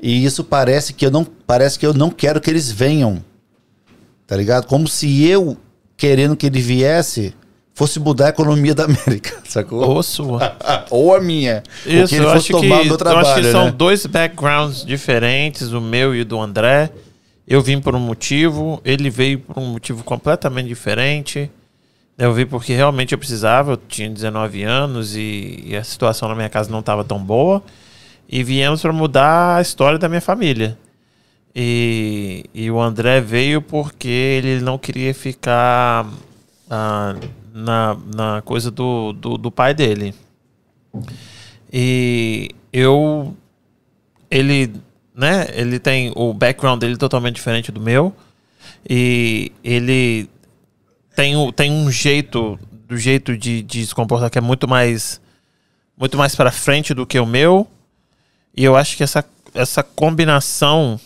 E isso parece que eu não, parece que eu não quero que eles venham. Tá ligado? Como se eu, querendo que ele viesse, fosse mudar a economia da América, sacou? Ou sua. Ou a minha. Isso, eu fosse acho, que, eu trabalho, acho que são né? dois backgrounds diferentes, o meu e o do André. Eu vim por um motivo, ele veio por um motivo completamente diferente. Eu vim porque realmente eu precisava, eu tinha 19 anos e, e a situação na minha casa não estava tão boa. E viemos para mudar a história da minha família. E, e o André veio porque ele não queria ficar ah, na, na coisa do, do, do pai dele. E eu. Ele. Né? Ele tem. O background dele totalmente diferente do meu. E ele tem, tem um jeito. Do jeito de, de se comportar que é muito mais. Muito mais pra frente do que o meu. E eu acho que essa, essa combinação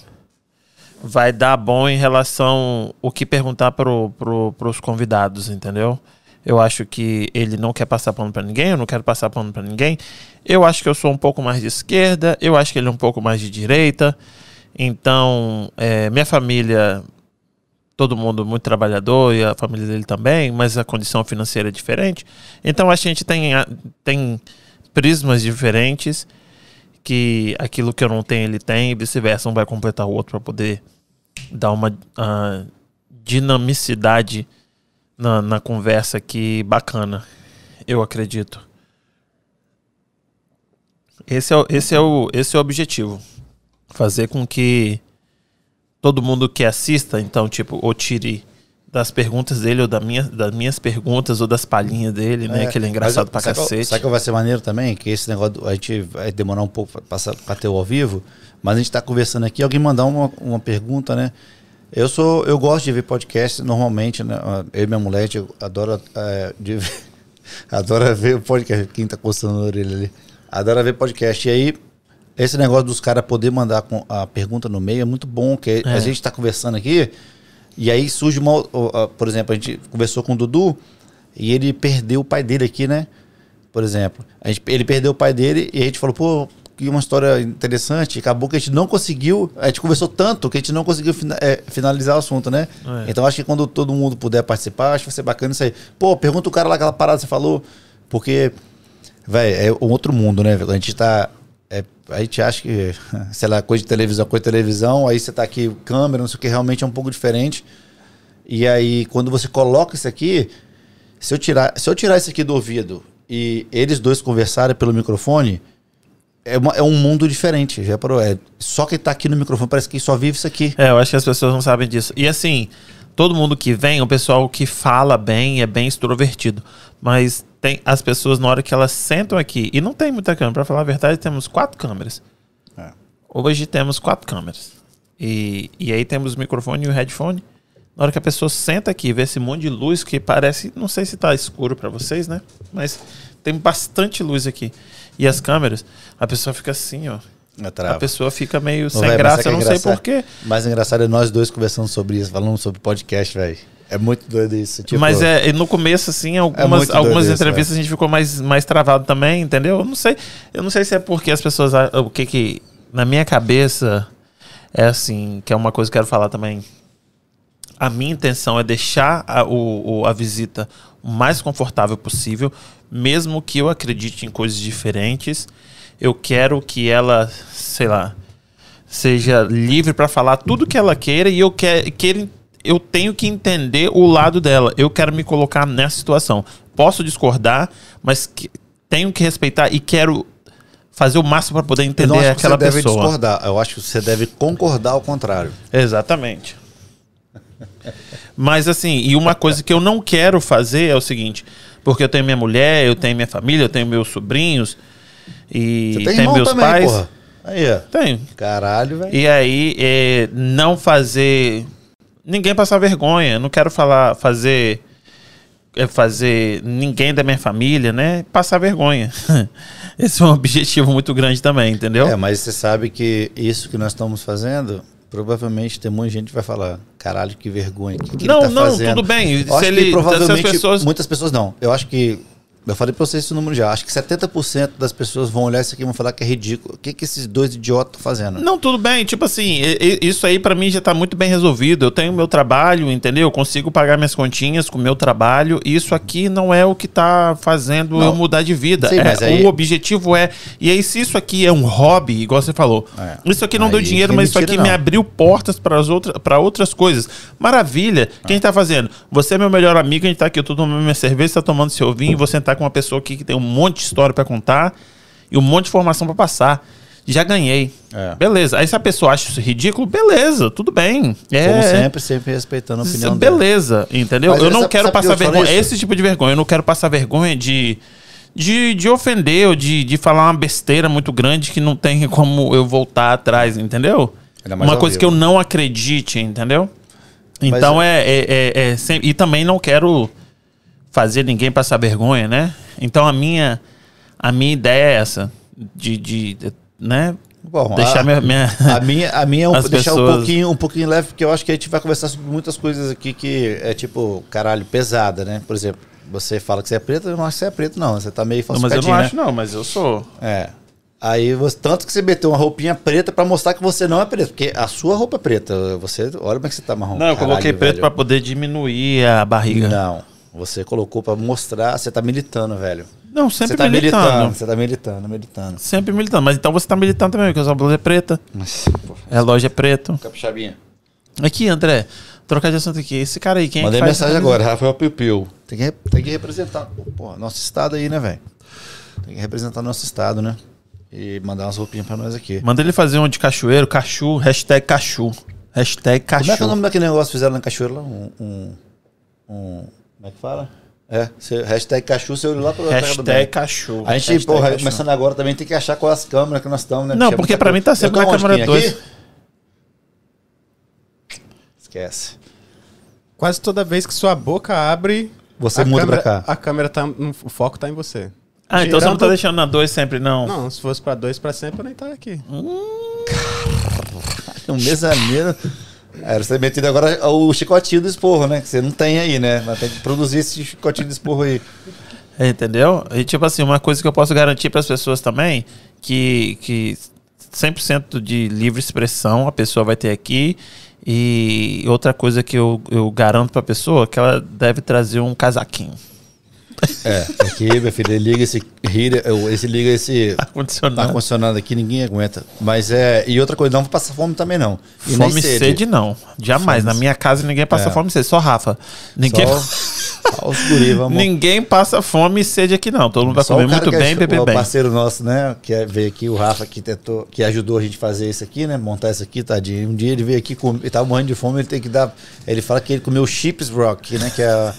vai dar bom em relação o que perguntar pro, pro, pros convidados, entendeu? Eu acho que ele não quer passar pano pra ninguém, eu não quero passar pano pra ninguém. Eu acho que eu sou um pouco mais de esquerda, eu acho que ele é um pouco mais de direita. Então, é, minha família, todo mundo muito trabalhador e a família dele também, mas a condição financeira é diferente. Então a gente tem, tem prismas diferentes que aquilo que eu não tenho ele tem e vice-versa, um vai completar o outro para poder dar uma ah, dinamicidade na, na conversa aqui bacana, eu acredito. Esse é, esse, é o, esse é o objetivo. Fazer com que todo mundo que assista, então, tipo, ou tire das perguntas dele, ou da minha, das minhas perguntas, ou das palhinhas dele, né? Que ele é engraçado mas, pra sabe qual- cacete. Sabe que vai ser maneiro também? Que esse negócio, a gente vai demorar um pouco pra passar pra ter o ao vivo, mas a gente tá conversando aqui, alguém mandar uma, uma pergunta, né? Eu sou, eu gosto de ver podcast normalmente, né? Eu e minha mulher, a gente adora, é, de ver- adora ver o podcast. Quem tá coçando a orelha ali? Adora ver podcast. E aí, esse negócio dos caras poder mandar a pergunta no meio é muito bom, que a É. gente tá conversando aqui, e aí surge uma. Por exemplo, a gente conversou com o Dudu e ele perdeu o pai dele aqui, né? Por exemplo. A gente, ele perdeu o pai dele e a gente falou, pô, que uma história interessante. Acabou que a gente não conseguiu. A gente conversou tanto que a gente não conseguiu é, finalizar o assunto, né? É. Então acho que quando todo mundo puder participar, acho que vai ser bacana isso aí. Pô, pergunta o cara lá aquela parada que você falou. Porque, velho, é um outro mundo, né? A gente tá. É, a gente acha que, sei lá, coisa de televisão, coisa de televisão, aí você tá aqui, câmera, não sei o que, realmente é um pouco diferente. E aí, quando você coloca isso aqui, se eu tirar, se eu tirar isso aqui do ouvido e eles dois conversarem pelo microfone, é, uma- é um mundo diferente. Já parou? É, só quem tá aqui no microfone parece que só vive isso aqui. É, eu acho que as pessoas não sabem disso. E assim, todo mundo que vem, o pessoal que fala bem, é bem extrovertido. Mas tem as pessoas, na hora que elas sentam aqui, e não tem muita câmera, pra falar a verdade, temos quatro câmeras. É. Hoje temos quatro câmeras. E, e aí temos o microfone e o headphone. Na hora que a pessoa senta aqui, vê esse monte de luz que parece, não sei se tá escuro pra vocês, né? Mas tem bastante luz aqui. E as câmeras, a pessoa fica assim, ó. É A pessoa fica meio Ô, sem velho, mas graça, eu não é sei engraçado? porquê. Mas engraçado é nós dois conversando sobre isso, falando sobre podcast, velho. É muito doido isso. Tipo, Mas é, no começo, assim, algumas, doido algumas isso, entrevistas a gente ficou mais, mais travado também, entendeu? Eu não sei. Eu não sei se é porque as pessoas. O que que. Na minha cabeça, é assim, que é uma coisa que eu quero falar também. A minha intenção é deixar a, o, a visita o mais confortável possível, mesmo que eu acredite em coisas diferentes. Eu quero que ela, sei lá, seja livre para falar tudo que ela queira e eu quero, queira eu tenho que entender o lado dela. Eu quero me colocar nessa situação. Posso discordar, mas que- tenho que respeitar e quero fazer o máximo para poder eu entender não acho que aquela você deve pessoa. discordar. Eu acho que você deve concordar ao contrário. Exatamente. Mas assim, e uma coisa que eu não quero fazer é o seguinte, porque eu tenho minha mulher, eu tenho minha família, eu tenho meus sobrinhos e Você tem tenho meus também, pais. porra. Aí, ó. Tenho. Caralho, velho. E aí, é, não fazer. Ninguém passar vergonha. Não quero falar, fazer. é, fazer ninguém da minha família, né? Passar vergonha. Esse é um objetivo muito grande também, entendeu? É, mas você sabe que isso que nós estamos fazendo, provavelmente tem muita gente que vai falar, caralho, que vergonha. Que que Não, tá não, fazendo? tudo bem. Eu Se ele- que provavelmente pessoas- muitas pessoas não. Eu acho que eu falei pra vocês esse número já. Acho que 70% das pessoas vão olhar isso aqui e vão falar que é ridículo. O que, que esses dois idiotas estão fazendo? Não, tudo bem. Tipo assim, isso aí pra mim já tá muito bem resolvido. Eu tenho meu trabalho, entendeu? Eu consigo pagar minhas continhas com o meu trabalho. Isso aqui não é o que tá fazendo Não. eu mudar de vida. Sim, É, aí- O objetivo é. E aí, se isso aqui é um hobby, igual você falou, É. isso aqui não Aí deu dinheiro, mas isso aqui tira, me não. abriu portas para outras, pra outras coisas. Maravilha. Quem tá fazendo? Você é meu melhor amigo, a gente tá aqui, eu tô tomando minha cerveja, você tá tomando seu vinho, você tá com uma pessoa aqui que tem um monte de história pra contar e um monte de informação pra passar. Já ganhei. É. Beleza. Aí se a pessoa acha isso ridículo, beleza, tudo bem. É, Como sempre, sempre respeitando a opinião dela. beleza, entendeu? Mas eu sabe- não quero passar vergonha. isso? Esse tipo de vergonha. Eu não quero passar vergonha de, de, de ofender ou de, de falar uma besteira muito grande que não tem como eu voltar atrás, entendeu? Uma coisa vivo. que eu não acredite, entendeu? Então é, é, é, é sem- E também não quero fazer ninguém passar vergonha, né? Então a minha, a minha ideia é essa. De, de, de, né? Bom, Deixar a, minha, minha- a minha, a minha é um, deixar um pessoas- pouquinho, um pouquinho leve, porque eu acho que a gente vai conversar sobre muitas coisas aqui que é tipo, caralho, pesada, né? Por exemplo, você fala que você é preto, eu não acho que você é preto, não. Você tá meio Não, mas eu falsificadinho, não né? acho, não, mas eu sou. É. Aí, você, tanto que você meteu uma roupinha preta pra mostrar que você não é preto. Porque a sua roupa é preta. Você, olha como é que você tá marrom. Não, eu coloquei Caralho, preto pra poder diminuir a barriga. Não, você colocou pra mostrar. Você tá militando, velho. Não, sempre tá militando. militando. Você tá militando, militando. Sempre militando. Mas então você tá militando também, porque a sua blusa é preta, Mas, pô, relógio é preto. capixabinha. Aqui, André, trocar de assunto aqui. Esse cara aí, quem é que Mandei mensagem agora, Rafael Piu Piu. Tem que, tem que representar, pô, nosso estado aí, né, velho? Tem que representar nosso estado, né? E mandar umas roupinhas pra nós aqui. Manda ele fazer um de cachoeiro, cachu, hashtag cachu. Hashtag cachu. Como é que é o nome daquele negócio que fizeram na cachoeira lá? Um. um, um- como é que fala? É, você, hashtag cachu, você olha lá pro Hashtag cachu. A gente, Hashtag porra, cachu. começando agora também tem que achar qual as câmeras que nós estamos, né? Não, bicho? É porque pra mim tá sempre na câmera Pinha? 2. Aqui? Esquece. Quase toda vez que sua boca abre. Você muda câmera, pra cá. A câmera tá. O foco tá em você. Ah, então você não tá deixando na 2 sempre, não. Não, se fosse pra dois pra sempre, eu nem tava aqui. Um mesaneiro. Era ter metido agora o chicotinho do esporro, né? Que você não tem aí, né? Mas tem que produzir esse chicotinho do esporro aí. Entendeu? E tipo assim, uma coisa que eu posso garantir para as pessoas também, que, que 100% de livre expressão a pessoa vai ter aqui. E outra coisa que eu, eu garanto para a pessoa, que ela deve trazer um casaquinho. É, aqui, meu filho, ele liga esse heater, esse liga esse Ar-condicionado. ar-condicionado aqui, ninguém aguenta. Mas é. E outra coisa, não vou passar fome também, não. E Fome e sede. não. Jamais. Na minha casa ninguém passa É. fome e sede. Só Rafa. Ninguém, Só, só os guri, vamos. ninguém passa fome e sede aqui, não. Todo mundo vai Só comer o muito bem é e beber o bem. parceiro nosso, né? Que é- veio aqui, o Rafa, que tentou, que ajudou a gente a fazer isso aqui, né? Montar isso aqui, tadinho. Um dia ele veio aqui, com, ele tava morrendo de fome, ele tem que dar. Ele fala que ele comeu chips rock, né? Que é a-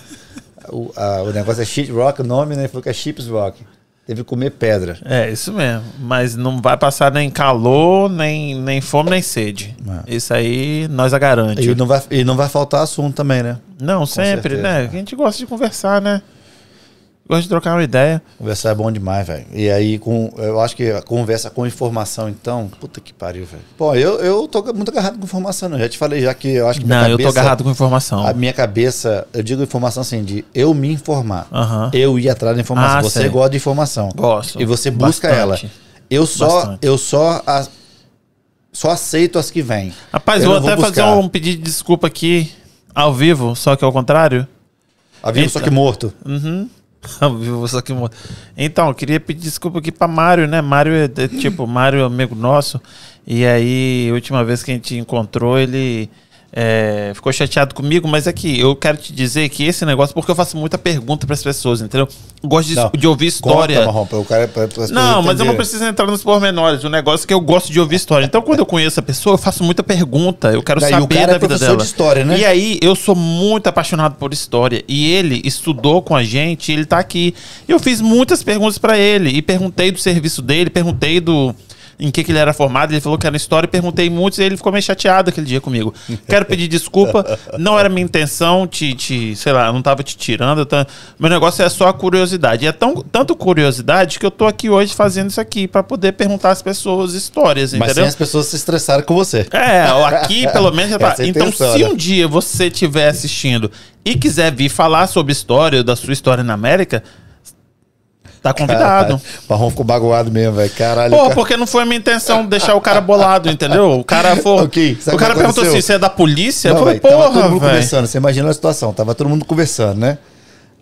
o, a- o negócio é shit rock, o nome, né? Ele falou que é chips rock. Teve que comer pedra. É, isso mesmo. Mas não vai passar nem calor, nem, nem fome, nem sede. É. Isso aí nós a garante. E não, vai, e não vai faltar assunto também, né? Não, sempre, certeza. né? A gente gosta de conversar, né? Gosta de trocar uma ideia. Conversar é bom demais, velho. E aí, com, eu acho que a conversa com informação, então, puta que pariu, velho. Pô, eu, eu tô muito agarrado com informação, não. Já te falei, já que eu acho que Não, eu tô cabeça- agarrado com informação. A minha cabeça, eu digo informação assim, de eu me informar. Aham. Eu ir atrás da informação. Ah, você sei. gosta de informação. Gosto. E você busca Bastante. ela. Eu só, Bastante. eu só, a- só aceito as que vêm. Rapaz, Eu vou até fazer um pedido de desculpa aqui, ao vivo, só que ao contrário. A vivo só Eita. que morto. Uhum. Só que... Então, eu queria pedir desculpa aqui pra Mário, né? Mário é, é tipo, Mário é amigo nosso. E aí, a última vez que a gente encontrou, ele é, ficou chateado comigo, mas aqui, eu quero te dizer que esse negócio, porque eu faço muita pergunta pras pessoas, entendeu? Eu gosto de, Não. de ouvir história. Conta, Marrom, pra o cara, pra, pra as Não, mas eu não preciso entrar nos pormenores. O negócio é que eu gosto de ouvir história. Então, quando eu conheço a pessoa, eu faço muita pergunta. Eu quero e saber o cara da é vida dela. de história, né? E aí, eu sou muito apaixonado por história. E ele estudou com a gente, ele tá aqui. Eu fiz muitas perguntas pra ele. E perguntei do serviço dele, perguntei do. Em que, que ele era formado, ele falou que era história, e perguntei muitos, e ele ficou meio chateado aquele dia comigo. Quero pedir desculpa, não era minha intenção te, te sei lá, não tava te tirando. tá- Meu negócio é só a curiosidade. E é tão, tanto curiosidade que eu tô aqui hoje fazendo isso aqui, pra poder perguntar às pessoas histórias, Mas entendeu? as pessoas se estressarem com você. É, aqui pelo menos já tá. Essa é Então, intenção, se um dia você estiver assistindo e quiser vir falar sobre história, da sua história na América, tá convidado. Caralho, Marrom ficou bagoado mesmo, velho. Caralho. Pô, cara. porque não foi a minha intenção deixar o cara bolado, entendeu? O cara for. Ok, sabe o cara perguntou assim: você é da polícia? Não, eu falei, véi, tava todo porra, mundo velho. conversando. Você imagina a situação. Tava todo mundo conversando, né?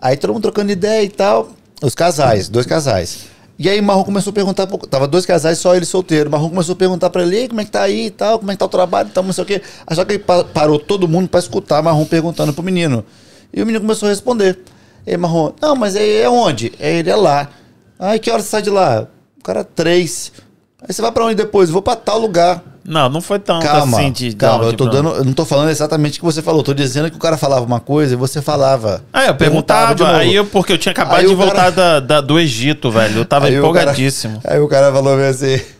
Aí todo mundo trocando ideia e tal. Os casais, dois casais. E aí Marrom começou a perguntar, pro- tava dois casais, só ele solteiro. Marrom começou a perguntar pra ele, "Ei, como é que tá aí e tal, como é que tá o trabalho e tal, não sei o quê. Só que ele pa- parou todo mundo pra escutar Marrom perguntando pro menino. E o menino começou a responder. E aí Marrom, não, mas aí é onde? Aí ele é lá. Ai, que hora você sai de lá? O cara, três. Aí você vai pra onde depois? Vou pra tal lugar. Não, não foi tanto Calma, assim de. calma, eu tô dando, eu não tô falando exatamente o que você falou, tô dizendo que o cara falava uma coisa e você falava. Ah, eu Perguntava perguntava, aí eu, porque eu tinha acabado Aí de o cara- voltar da, da- do Egito, velho. Eu tava Aí empolgadíssimo. Cara, aí o cara falou assim.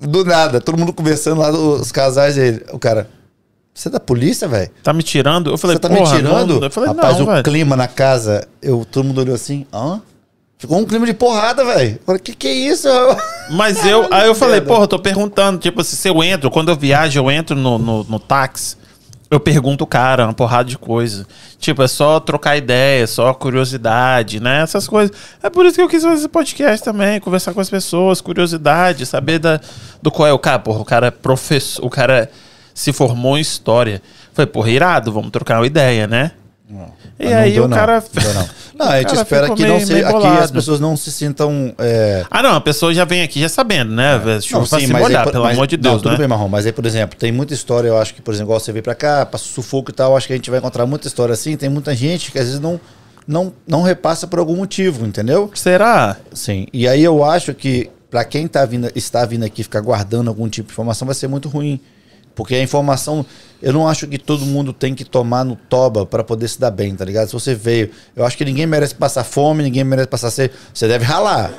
Do nada, todo mundo conversando lá, os casais dele. O cara, você é da polícia, velho? Tá me tirando? Eu falei, Você tá me tirando? Não. Eu falei, Rapaz, não, o velho. clima na casa, eu, todo mundo olhou assim, hã? Ficou um clima de porrada, velho. Eu falei, que que é isso? Mas eu, aí eu falei, porra, eu tô perguntando, tipo assim, se eu entro, quando eu viajo, eu entro no, no, no táxi eu pergunto o cara uma porrada de coisa. Tipo, é só trocar ideia, só curiosidade, né? Essas coisas. É por isso que eu quis fazer esse podcast também, conversar com as pessoas, curiosidade, saber da, do qual é o cara. Porra, o cara é professor, o cara se formou em história. Foi, porra, irado, vamos trocar uma ideia, né? Não. E não aí o não. cara. Deu, não. Não, a gente espera que meio- não se, aqui as pessoas não se sintam. É... Ah, não, a pessoa já vem aqui já sabendo, né? velho? Chuva Não, pra sim, se mas molhar, aí, pelo mas- amor de não, Deus, tudo né? bem, Marrom, mas aí, por exemplo, tem muita história, eu acho que, por exemplo, igual você veio pra cá, passa sufoco e tal, acho que a gente vai encontrar muita história assim, tem muita gente que às vezes não, não, não repassa por algum motivo, entendeu? Será? Sim. E aí eu acho que pra quem tá vindo, está vindo aqui ficar guardando algum tipo de informação vai ser muito ruim. Porque a informação, eu não acho que todo mundo tem que tomar no toba pra poder se dar bem, tá ligado? Se você veio, eu acho que ninguém merece passar fome, ninguém merece passar sede. Você deve ralar.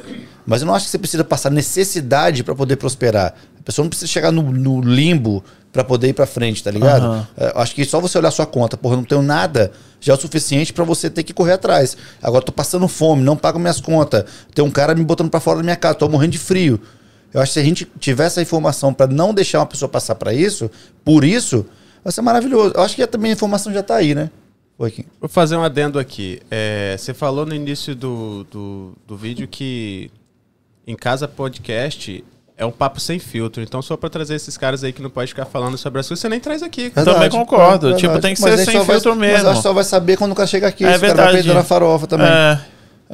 Mas eu não acho que você precisa passar necessidade pra poder prosperar. A pessoa não precisa chegar no, no limbo pra poder ir pra frente, tá ligado? É, eu acho que só você olhar sua conta, porra, eu não tenho nada, já é o suficiente pra você ter que correr atrás. Agora eu tô passando fome, não pago minhas contas. Tem um cara me botando pra fora da minha casa, tô morrendo de frio. Eu acho que se a gente tiver essa informação pra não deixar uma pessoa passar pra isso, por isso, vai ser maravilhoso. Eu acho que também a informação já tá aí, né? Oi, Kim. Vou fazer um adendo aqui. É, você falou no início do, do, do vídeo que em casa podcast é um papo sem filtro. Então, só pra trazer esses caras aí que não pode ficar falando sobre as coisas, você nem traz aqui. Também concordo. É Tipo, verdade. tem que Mas ser sem só vai- filtro Mas mesmo. acho que só vai saber quando o cara chega aqui. É Esse cara verdade. vai perder na farofa também. É.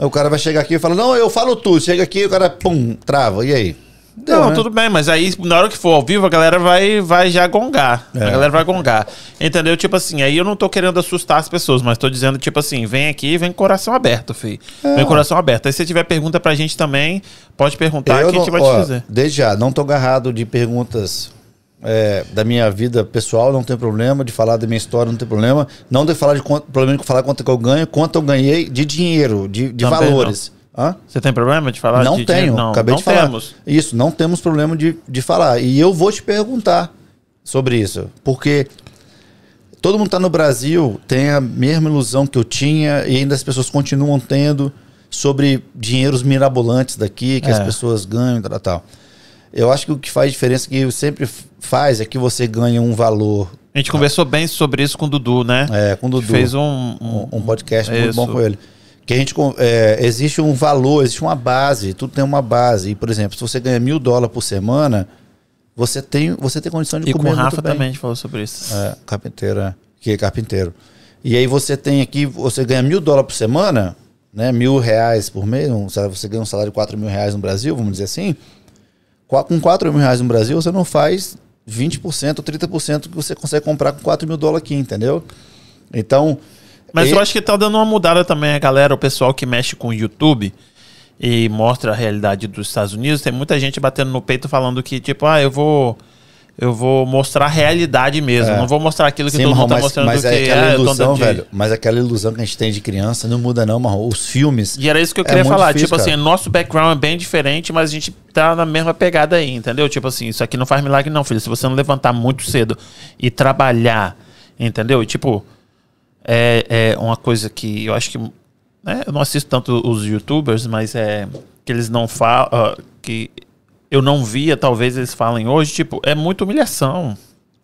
O cara vai chegar aqui e fala, não, eu falo tudo. Chega aqui o cara, pum, trava. E aí? Deu, Não, né? tudo bem, mas aí na hora que for ao vivo a galera vai, vai já gongar. É. A galera vai gongar. Entendeu? Tipo assim, aí eu não tô querendo assustar as pessoas, mas tô dizendo, tipo assim, vem aqui vem com coração aberto, filho. É. Vem com coração aberto. Aí se tiver pergunta pra gente também, pode perguntar Eu que a gente não- vai ó, te dizer. Desde já, não tô agarrado de perguntas é, da minha vida pessoal, não tem problema. De falar da minha história, não tem problema. Não de falar de quanto, problema de falar quanto que eu ganho, quanto eu ganhei de dinheiro, de, de valores. Hã? Você tem problema de falar não de tenho, dinheiro? Não, acabei não de falar. temos. Isso, não temos problema de, de falar. E eu vou te perguntar sobre isso. Porque todo mundo tá no Brasil, tem a mesma ilusão que eu tinha, e ainda as pessoas continuam tendo sobre dinheiros mirabolantes daqui, que É. as pessoas ganham e tal, tal. Eu acho que o que faz diferença, que sempre faz, é que você ganha um valor. A gente conversou bem sobre isso com o Dudu, né? É, com o Dudu. Fez um, um- um, podcast muito Isso. bom com ele. Que a gente é, existe um valor, existe uma base, tudo tem uma base. E, por exemplo, se você ganha mil dólares por semana, você tem, você tem condição de E com comer o Rafa muito bem. também a gente falou sobre isso. É, carpinteiro, é. que é carpinteiro. E aí você tem aqui, você ganha mil dólares por semana, né? Mil reais por mês, um você ganha um salário de quatro mil reais no Brasil, vamos dizer assim. Com quatro mil reais no Brasil, você não faz 20% ou 30% que você consegue comprar com 4 mil dólares aqui, entendeu? Então. Mas e- eu acho que tá dando uma mudada também a galera, o pessoal que mexe com o YouTube e mostra a realidade dos Estados Unidos. Tem muita gente batendo no peito falando que, tipo, ah, eu vou. Eu vou mostrar a realidade mesmo. É. Não vou mostrar aquilo que Sim, todo mundo tá mas, mostrando mas do é que aquela tô ilusão, de- velho. Mas aquela ilusão que a gente tem de criança não muda, não, Marrom. Os filmes. E era isso que eu É queria muito falar. difícil, tipo assim, cara. nosso background é bem diferente, mas a gente tá na mesma pegada aí, entendeu? Tipo assim, isso aqui não faz milagre, não, filho. Se você não levantar muito cedo e trabalhar, entendeu? E tipo, é, é uma coisa que eu acho que. né, eu não assisto tanto os youtubers, mas é. Que eles não falam. ah, que eu não via, talvez eles falem hoje, tipo, é muita humilhação.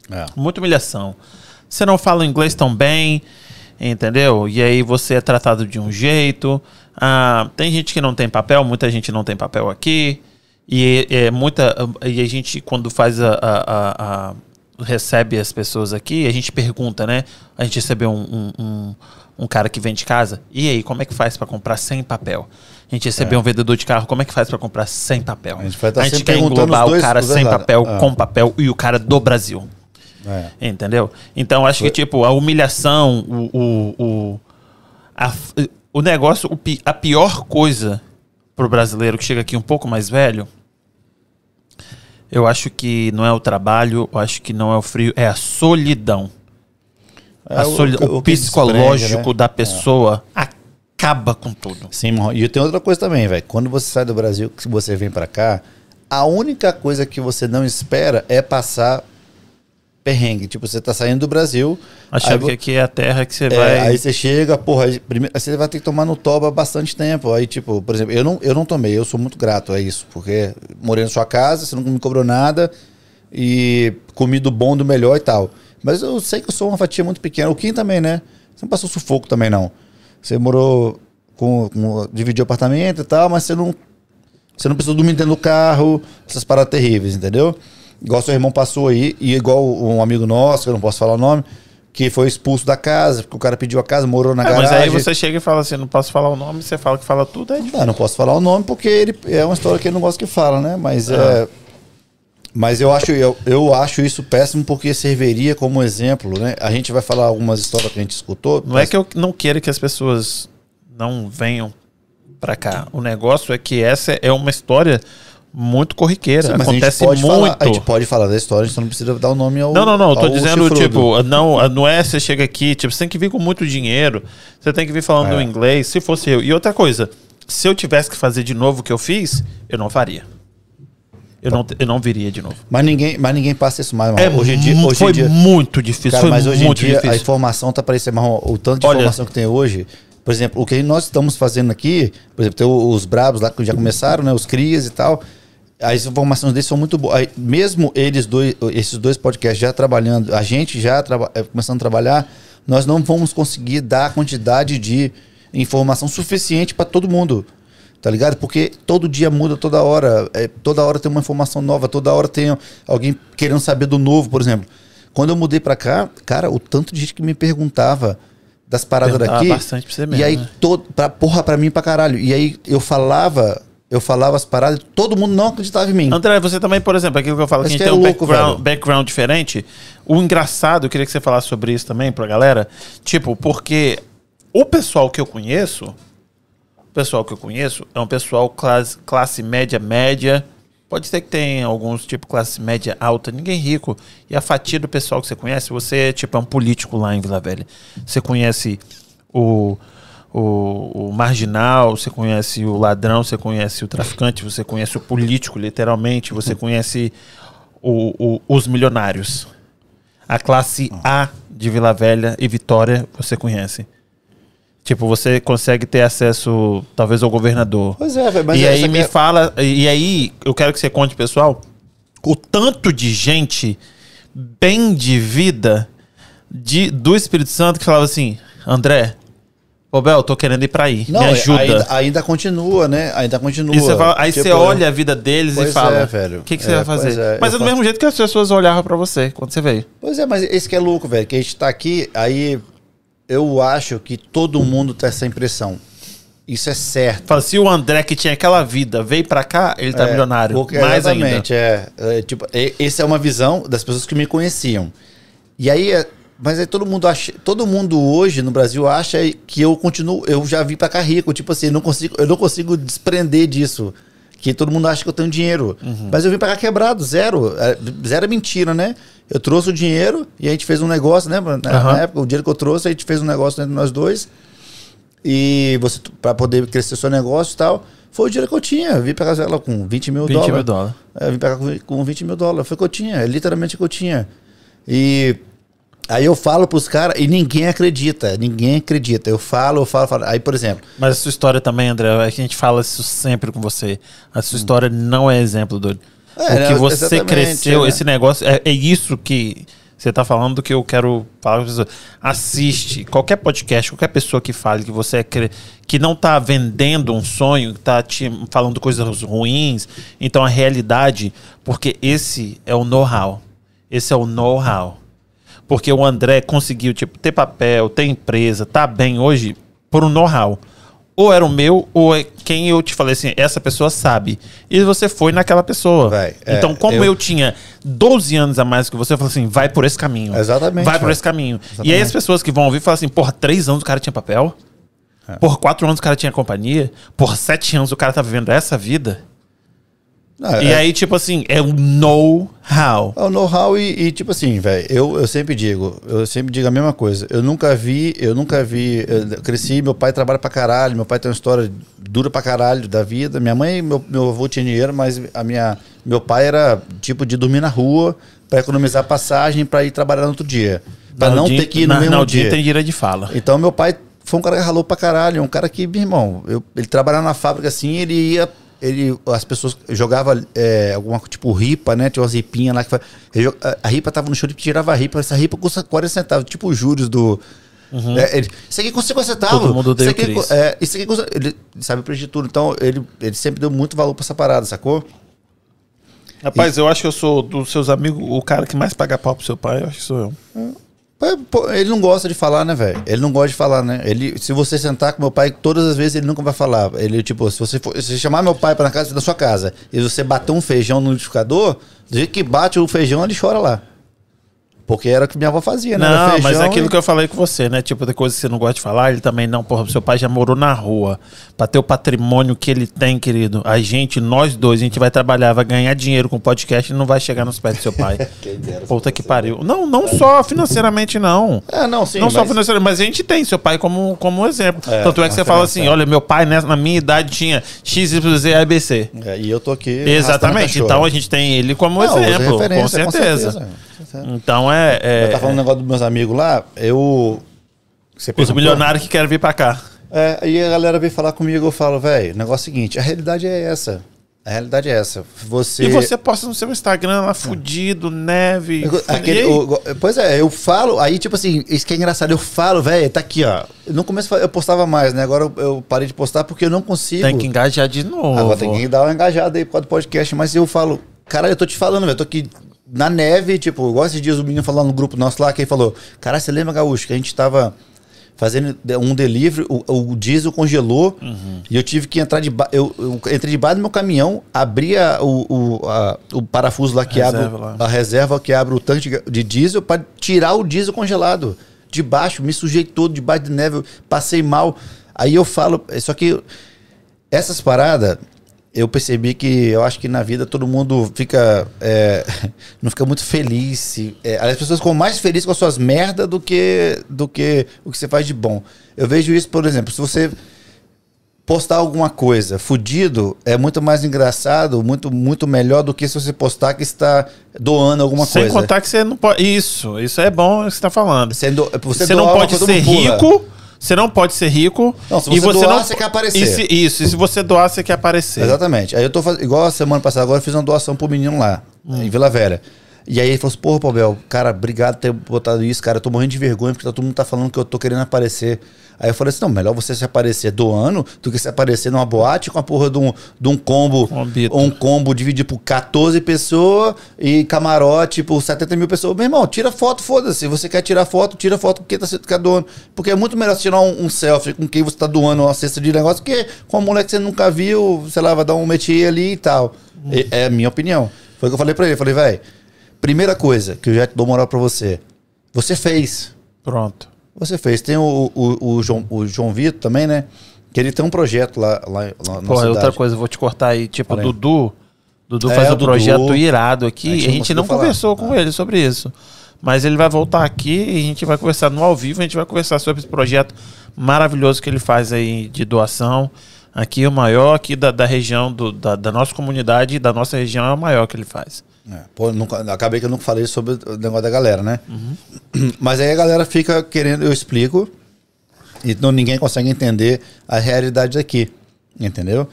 É. Muita humilhação. Você não fala inglês tão bem, entendeu? E aí você é tratado de um jeito. Ah, tem gente que não tem papel, muita gente não tem papel aqui. E é muita. E a gente, quando faz a. a- a- a- recebe as pessoas aqui, a gente pergunta, né? A gente recebeu um, um, um, um cara que vende casa. E aí, como é que faz para comprar sem papel? A gente recebeu um vendedor de carro, como é que faz para comprar sem papel? A gente vai tá a gente quer englobar dois- o cara sem papel, Ah. com papel e o cara do Brasil. É. Entendeu? Então acho que, tipo, a humilhação, o, o, o, a, o negócio, a pior coisa pro brasileiro que chega aqui um pouco mais velho, eu acho que não é o trabalho, eu acho que não é o frio, é a solidão. É a soli- o, que psicológico desprende, né? da pessoa acaba com tudo. Sim, e tem outra coisa também, velho. Quando você sai do Brasil, que você vem pra cá, a única coisa que você não espera é passar perrengue. Tipo, você tá saindo do Brasil. Achando que aqui é a terra que você é, vai. aí você chega, porra, aí, primeiro, aí você vai ter que tomar no toba bastante tempo. Aí, tipo, por exemplo, eu não, eu não tomei, eu sou muito grato a isso, porque morei na sua casa, você não me cobrou nada e comi do bom, do melhor e tal. Mas eu sei que eu sou uma fatia muito pequena. O Kim também, né? Você não passou sufoco também, não. Você morou com, com dividiu apartamento e tal, mas você não você não precisou dormir dentro do carro, essas paradas terríveis, entendeu? Igual seu irmão passou aí, e igual um amigo nosso, que eu não posso falar o nome, que foi expulso da casa, porque o cara pediu a casa, morou na É, garagem. mas aí você chega e fala assim, não posso falar o nome, você fala que fala tudo, é difícil. Ah, não posso falar o nome porque ele é uma história que ele não gosta que fala, né? Mas é. Mas eu acho, eu, eu acho isso péssimo porque serviria como exemplo, né? A gente vai falar algumas histórias que a gente escutou. Não é que eu não queira que as pessoas não venham pra cá. O negócio é que essa é uma história muito corriqueira. Sim, mas Acontece a muito. Falar, a gente pode falar da história, a gente não precisa dar o nome ao. Não, não, não. Eu tô dizendo, chifrudo. tipo, não, não é você chega aqui, tipo, você tem que vir com muito dinheiro, você tem que vir falando É. inglês, se fosse eu. E outra coisa, se eu tivesse que fazer de novo o que eu fiz, eu não faria. Eu não, eu não viria de novo. Mas ninguém, mas ninguém passa isso mais, É, hoje em dia, hoje foi em dia, muito difícil. cara, foi mas hoje em dia a difícil. informação tá parecendo marrom. O tanto de Olha- informação que tem hoje. Por exemplo, o que nós estamos fazendo aqui, por exemplo, tem os brabos lá que já começaram, né? Os crias e tal. As informações deles são muito boas. Mesmo eles dois, esses dois podcasts já trabalhando, a gente já eh, começando a trabalhar, nós não vamos conseguir dar a quantidade de informação suficiente para todo mundo. Tá ligado? Porque todo dia muda, toda hora. É, toda hora tem uma informação nova, toda hora tem alguém querendo saber do novo, por exemplo. Quando eu mudei pra cá, cara, o tanto de gente que me perguntava das paradas Perguntava daqui. bastante pra você mesmo, e aí, né? todo, pra, porra, pra mim pra caralho. E aí eu falava, eu falava as paradas, todo mundo não acreditava em mim. André, você também, por exemplo, aquilo que eu falo, que a gente que tem é um louco, background, background diferente. O engraçado, eu queria que você falasse sobre isso também pra galera. Tipo, porque o pessoal que eu conheço, o pessoal que eu conheço é um pessoal classe, classe média, média. Pode ser que tenha alguns, tipo, classe média alta, ninguém rico. E a fatia do pessoal que você conhece, você, tipo, é um político lá em Vila Velha. Você conhece o, o, o marginal, você conhece o ladrão, você conhece o traficante, você conhece o político, literalmente, você conhece o- o- os milionários. A classe A de Vila Velha e Vitória você conhece. Tipo, você consegue ter acesso, talvez, ao governador. Pois é, velho, mas e aí me é- fala, e aí eu quero que você conte, pessoal, o tanto de gente bem de vida de, do Espírito Santo que falava assim, André, ô Bel, tô querendo ir pra aí, Não, me ajuda. Ainda, ainda continua, né? Ainda continua. Você fala- aí Tipo, você olha a vida deles e fala, é, velho. o que, que você É, vai fazer? é, Mas é do fa- mesmo jeito que as pessoas olhavam pra você quando você veio. Pois é, mas esse que é louco, velho. Que a gente tá aqui, aí eu acho que todo mundo tem essa impressão. Isso é certo. Fala, se o André que tinha aquela vida veio pra cá, ele tá É, milionário. porque- mais ainda. exatamente, É, é, tipo, essa é uma visão das pessoas que me conheciam. E aí, é- mas aí todo mundo acha, todo mundo hoje no Brasil acha que eu continuo, eu já vim pra cá rico, tipo assim, eu não consigo, eu não consigo desprender disso. Que todo mundo acha que eu tenho dinheiro. Uhum. Mas eu vim pra cá quebrado, zero. É, Zero é mentira, né? Eu trouxe o dinheiro e a gente fez um negócio, né? Na, na Aham. época, o dinheiro que eu trouxe, a gente fez um negócio entre nós dois. E você, para poder crescer seu negócio e tal, foi o dinheiro que eu tinha. Eu vim pra casa dela com 20 mil 20 dólares. mil dólares. É, eu vim pra cá com- com 20 mil dólares. Foi o que eu tinha, é literalmente o que eu tinha. E aí eu falo pros caras e ninguém acredita. Ninguém acredita. Eu falo, eu falo, falo. Aí, por exemplo, Mas a sua história também, André, a gente fala isso sempre com você. A sua história não é exemplo, doido. É, o que você cresceu, né? esse negócio, é, é isso que você tá falando que eu quero falar com as pessoas. Assiste qualquer podcast, qualquer pessoa que fale que você é cre- que não tá vendendo um sonho, que tá te falando coisas ruins, então a realidade, porque esse é o know-how. Esse é o know-how. Porque o André conseguiu, tipo, ter papel, ter empresa, tá bem hoje por um know-how. Ou era o meu, ou é quem eu te falei assim, essa pessoa sabe. E você foi naquela pessoa. Vai, é, então, como eu... eu- tinha 12 anos a mais que você, eu falei assim, vai por esse caminho. Exatamente, Vai por velho. esse caminho. E aí Exatamente. as pessoas que vão ouvir falam assim, porra, três anos o cara tinha papel? É. Por quatro anos o cara tinha companhia? Por sete anos o cara tá vivendo essa vida? Não, E é, aí, tipo assim, é o know-how. é o know-how e, e, tipo assim, velho, eu, eu sempre digo, eu sempre digo a mesma coisa. Eu nunca vi, eu nunca vi, eu cresci, meu pai trabalha pra caralho, meu pai tem uma história dura pra caralho da vida. Minha mãe, meu, meu avô tinha dinheiro, mas a minha, meu pai era tipo de dormir na rua pra economizar passagem pra ir trabalhar no outro dia. Pra não Naldinho- ter que ir no Na- mesmo Naldinho dia. tem direito de fala. Então meu pai foi um cara que ralou pra caralho, um cara que, meu irmão, eu- ele trabalhava na fábrica assim, ele ia, ele, as pessoas jogavam é, alguma tipo ripa, né? Tinha umas ripinhas lá que ele a, a ripa tava no chão, ele tirava a ripa. Essa ripa custa 40 centavos, tipo os juros do. É, ele, isso aqui custa 50 centavos. Todo mundo isso odeia o aqui, é, isso aqui custa. Ele sabe o preço de tudo. Então, ele, ele sempre deu muito valor pra essa parada, sacou? Rapaz, eu acho que eu sou dos seus amigos o cara que mais paga pau pro seu pai, eu acho que sou eu. Ele não gosta de falar, né, velho? Ele não gosta de falar, né? Ele, se você sentar com meu pai, todas as vezes ele nunca vai falar. Ele, tipo, se você, for, se chamar meu pai pra na casa da sua casa e você bater um feijão no liquidificador, do jeito que bate o feijão, ele chora lá. Porque era o que minha avó fazia, né? Não, mas é aquilo e- que eu falei com você, né? Tipo, da coisa que você não gosta de falar, ele também não. Porra, seu pai já morou na rua. Pra ter o patrimônio que ele tem, querido. A gente, nós dois, a gente vai trabalhar, vai ganhar dinheiro com podcast e não vai chegar nos pés do seu pai. Puta que pariu. Não, não só financeiramente, não. É, não, sim. não só mas- financeiramente, mas a gente tem seu pai como, como exemplo. É, Tanto é que você fala assim: olha, meu pai né, na minha idade tinha XYZ ABC. É, e eu tô aqui. Exatamente. Então a gente tem ele como. Não, exemplo. Com referência, certeza. Então é. é Eu tava falando um negócio dos meus amigos lá, eu. Os milionários que querem vir pra cá. É, aí a galera vem falar comigo, eu falo, velho, o negócio é o seguinte, a realidade é essa. A realidade é essa. Você. E você posta no seu Instagram lá, fudido, neve. Aquele, o- pois é, eu falo, aí tipo assim, isso que é engraçado, eu falo, velho, tá aqui, ó. No começo eu postava mais, né? Agora eu, eu parei de postar porque eu não consigo. Tem que engajar de novo. Agora tem que dar uma engajada aí por causa do podcast, mas eu falo, caralho, eu tô te falando, velho, eu tô aqui na neve, tipo, igual esses dias o menino falou no grupo nosso lá, que ele falou, caralho, você lembra, Gaúcho, que a gente tava fazendo um delivery, o, o diesel congelou Uhum. e eu tive que entrar de eu, eu entrei debaixo do meu caminhão, abri a- o, o, a- o parafuso lá que Reserva abre lá. a reserva que abre o tanque de, diesel para tirar o diesel congelado de baixo, me sujei todo debaixo de neve, passei mal. Aí eu falo, só que essas paradas, eu percebi que eu acho que na vida todo mundo fica. é, não fica muito feliz. se- é, as pessoas ficam mais felizes com as suas merdas do que, do que o que você faz de bom. Eu vejo isso, por exemplo, se você postar alguma coisa fudido, é muito mais engraçado, muito, muito melhor do que se você postar que está doando alguma Sem coisa. contar que você não pode. Isso, isso é bom que você tá falando. Sendo, você Você não pode ser mundo pula. Você não pode ser rico. Não, se e você doar, não você quer aparecer. Se- isso, e se você doar, você quer aparecer. Exatamente. Aí eu tô fazendo. Igual a semana passada, agora eu fiz uma doação pro menino lá, Hum. em Vila Velha. E aí ele falou assim, porra, Paubel, cara, obrigado por ter botado isso, cara. Eu tô morrendo de vergonha porque todo mundo tá falando que eu tô querendo aparecer. Aí eu falei assim, não, melhor você se aparecer doando do que se aparecer numa boate com a porra de um, de um combo. Um combo dividido por 14 pessoas e camarote por 70 mil pessoas. Meu irmão, tira foto, foda-se. Se você quer tirar foto, tira foto com quem tá, tá doando. Porque é muito melhor você tirar um, um selfie com quem você tá doando uma cesta de negócio que com uma mulher que você nunca viu, sei lá, vai dar um métier ali e tal. E- É, a minha opinião. Foi o que eu falei pra ele. Eu falei, velho, primeira coisa que eu já te dou moral pra você. Você fez. Pronto. Você fez. Tem o, o, o João, o João Vitor também, né? Que ele tem um projeto lá, lá, lá na Porra, cidade. outra coisa, vou te cortar aí. Tipo, Fala aí. Dudu. Dudu É, faz um Dudu. projeto irado aqui. A A gente gente, não não falar. conversou com ele sobre isso. Mas ele vai voltar aqui e a gente vai conversar no ao vivo. A gente vai conversar sobre esse projeto maravilhoso que ele faz aí de doação. Aqui é o maior aqui da, da região, do, da, da nossa comunidade, da nossa região, é o maior que ele faz. É, pô, nunca- acabei que eu nunca falei sobre o negócio da galera, né? Mas aí a galera fica querendo, eu explico, e não, ninguém consegue entender a realidade daqui. Entendeu?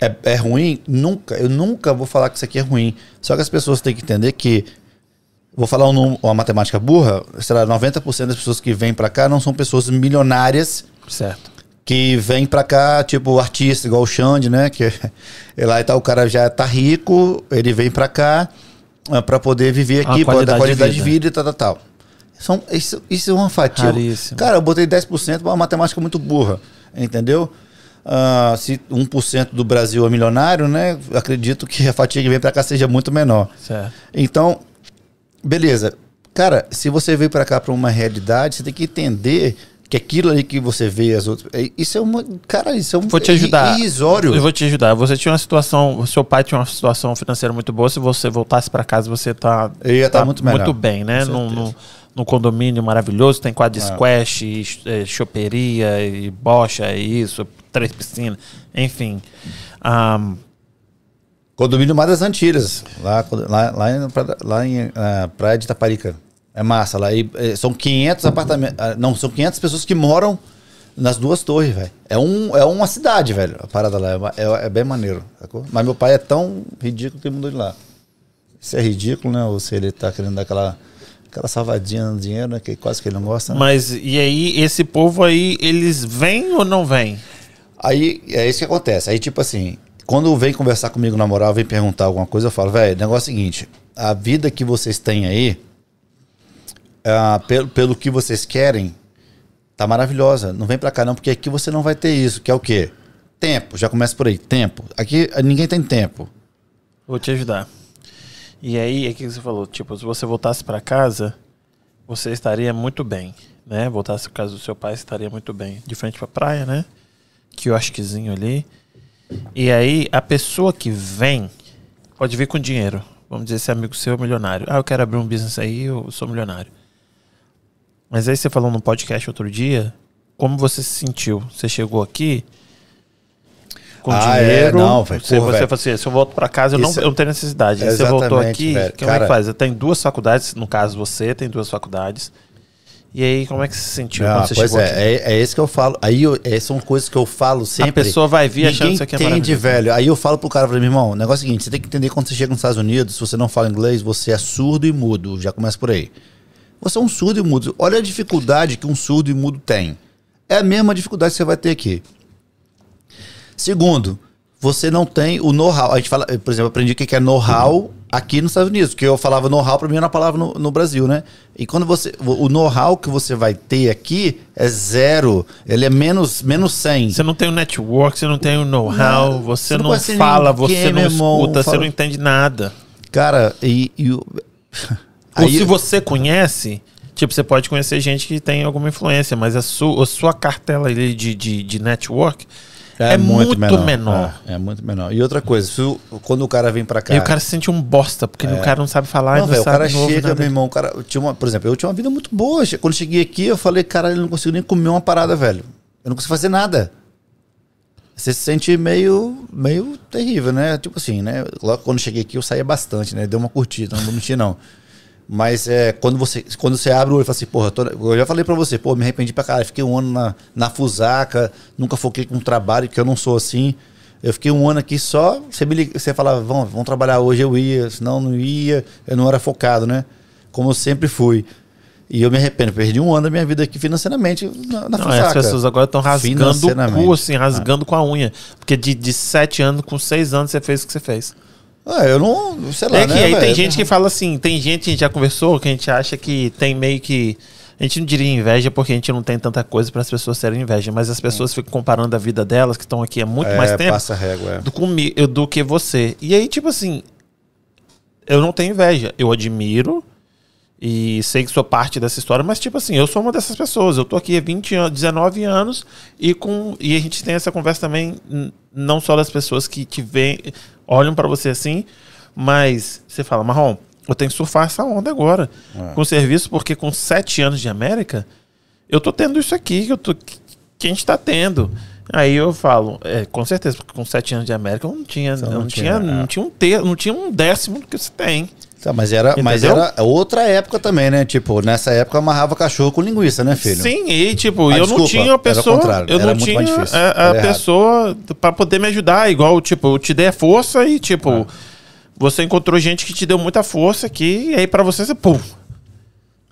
É, é ruim? Nunca. Eu nunca vou falar que isso aqui é ruim. Só que as pessoas têm que entender que. Vou falar um uma matemática burra, sei lá, 90% das pessoas que vêm pra cá não são pessoas milionárias Certo. que vem pra cá, tipo, artista, igual o Xande, né? Que lá e tal, o cara já tá rico, ele vem pra cá ah, pra poder viver aqui, pode dar qualidade de vida. e tal, tal, tal. São, isso, isso é uma fatia. Raríssimo. Cara, eu botei 10% pra uma matemática muito burra, entendeu? Ah, se 1% do Brasil é milionário, né? Acredito que a fatia que vem pra cá seja muito menor. Certo. Então, beleza. Cara, se você veio pra cá pra uma realidade, você tem que entender que aquilo ali que você vê as outras, é- isso é uma, cara, isso é um Vou te ajudar. irrisório. Eu vou te ajudar. Você tinha uma situação, seu pai tinha uma situação financeira muito boa. Se você voltasse para casa, você tá, Eu ia tá muito melhor. bem, né? Num, num condomínio maravilhoso, tem quadro de É. squash, e, eh, choperia, e bocha, e isso, três piscinas, enfim. Ahn, Condomínio Mar das Antilhas, lá, lá, lá em, lá em ah, Praia de Itaparica. É massa lá. E, eh, são 500 apartamentos. ah, Não, são 500 pessoas que moram Nas duas torres, velho. É, um, é uma cidade, velho. A parada lá. É, é- é bem maneiro. sacou? Mas meu pai é tão ridículo que ele mudou de lá. Se é ridículo, né? Ou se ele tá querendo dar aquela, aquela salvadinha no dinheiro, né? Que quase que ele não gosta. Né? Mas e aí, esse povo aí, eles vêm ou não vêm? Aí é isso que acontece. Aí, tipo assim, quando vem conversar comigo na moral, vem perguntar alguma coisa, eu falo, velho, negócio é o seguinte: a vida que vocês têm aí, ah, pelo, pelo que vocês querem, tá maravilhosa. Não vem pra cá, não, porque aqui você não vai ter isso, que é o quê? Tempo, já começa por aí, tempo. Aqui ninguém tem tempo. Vou te ajudar. E aí, é que você falou? Tipo, se você voltasse pra casa, você estaria muito bem, né? Voltasse pra casa do seu pai, estaria muito bem. De frente pra praia, né? Quiosquezinho ali. E aí, a pessoa que vem pode vir com dinheiro. Vamos dizer, esse amigo seu é milionário. Ah, eu quero abrir um business aí, eu sou milionário. Mas aí você falou no podcast outro dia, como você se sentiu? Você chegou aqui com Ah, é, dinheiro. não, velho, você, pô, você falou assim, se eu volto pra casa, eu não, Isso- eu não tenho necessidade. Você voltou aqui, velho. como é que Cara- faz? Eu tenho duas faculdades, no caso você tem duas faculdades. E aí, como é que você se sentiu Ah, quando você pois chegou é, aqui? é, é isso que eu falo. Aí eu- é, são coisas que eu falo sempre. A pessoa vai vir achando que isso aqui é entende, velho. Aí eu falo pro cara, meu irmão, o negócio é o seguinte, você tem que entender quando você chega nos Estados Unidos, se você não fala inglês, você é surdo e mudo. Já começa por aí. Você é um surdo e mudo. Olha a dificuldade que um surdo e mudo tem. É a mesma dificuldade que você vai ter aqui. Segundo, você não tem o know-how. A gente fala, por exemplo, eu aprendi o que que é know-how aqui nos Estados Unidos, porque eu falava know-how para mim era uma palavra no, no Brasil, né? E quando você o know-how que você vai ter aqui é zero, ele é menos menos 100. Você não tem o network, você não tem o know-how, você você não não, fala, ninguém, você não irmão, escuta, você fala- não entende nada. Cara, e, e o- Ou Aí- se você conhece, tipo, você pode conhecer gente que tem alguma influência, mas a sua, a sua cartela de, de, de network é, muito, menor. É, é muito menor. E outra coisa, o- quando o cara vem pra cá. E o cara se sente um bosta, porque o cara não sabe falar, É. Não, e velho, o cara ouve chega, meu irmão, o cara, tinha uma, por exemplo, eu tinha uma vida muito boa. Quando cheguei aqui, eu falei, caralho, eu não consigo nem comer uma parada, velho. Eu não consigo fazer nada. Você se sente meio, meio terrível, né? Tipo assim, né? Logo quando cheguei aqui, eu saía bastante, né? Deu uma curtida, não vou mentir, não. Mas é, quando, você, quando você abre o olho e fala assim, porra, eu, eu já falei pra você, pô, me arrependi pra caralho. Fiquei um ano na, na Fusaca, nunca foquei com trabalho, que eu não sou assim. Eu fiquei um ano aqui só, você, me você falava, vamos, vamos trabalhar hoje, eu ia, senão não ia, eu não era focado, né? Como eu sempre fui. E eu me arrependo, perdi um ano da minha vida aqui financeiramente na, na Não, Fusaca. as pessoas agora estão rasgando o cu, assim, rasgando com a unha. Porque de, de sete anos, com seis anos, você fez o que você fez. Ah, eu não, sei lá, É que né, aí tem velho? gente que fala assim, tem gente que a gente já conversou, que a gente acha que tem meio que. A gente não diria inveja porque a gente não tem tanta coisa para as pessoas terem inveja, mas as pessoas ficam comparando a vida delas, que estão aqui há muito É, mais tempo, passa régua, é. do, comi- eu- do que você. E aí, tipo assim, eu não tenho inveja. Eu admiro e sei que sou parte dessa história, mas, tipo assim, eu sou uma dessas pessoas. Eu tô aqui há 20 anos, 19 anos e, com, e a gente tem essa conversa também, não só das pessoas que te veem, olham pra você assim, mas você fala, Marrom, eu tenho que surfar essa onda agora É. com o serviço, porque com 7 anos de América, eu tô tendo isso aqui que, eu tô, que a gente tá tendo. Aí eu falo, é, com certeza, porque com 7 anos de América eu não tinha, eu não não, tinha, tinha, é. não tinha um ter, não tinha um décimo do que você tem. Tá, mas era, mas era outra época também, né? Tipo, nessa época eu amarrava cachorro com linguiça, né, filho? Sim, e tipo, Ah, eu desculpa, não tinha a era o pessoa. Eu não tinha a, a pessoa pra poder me ajudar. Igual, tipo, eu te dei a força e, tipo, Ah. você encontrou gente que te deu muita força aqui, e aí pra você, você, pum.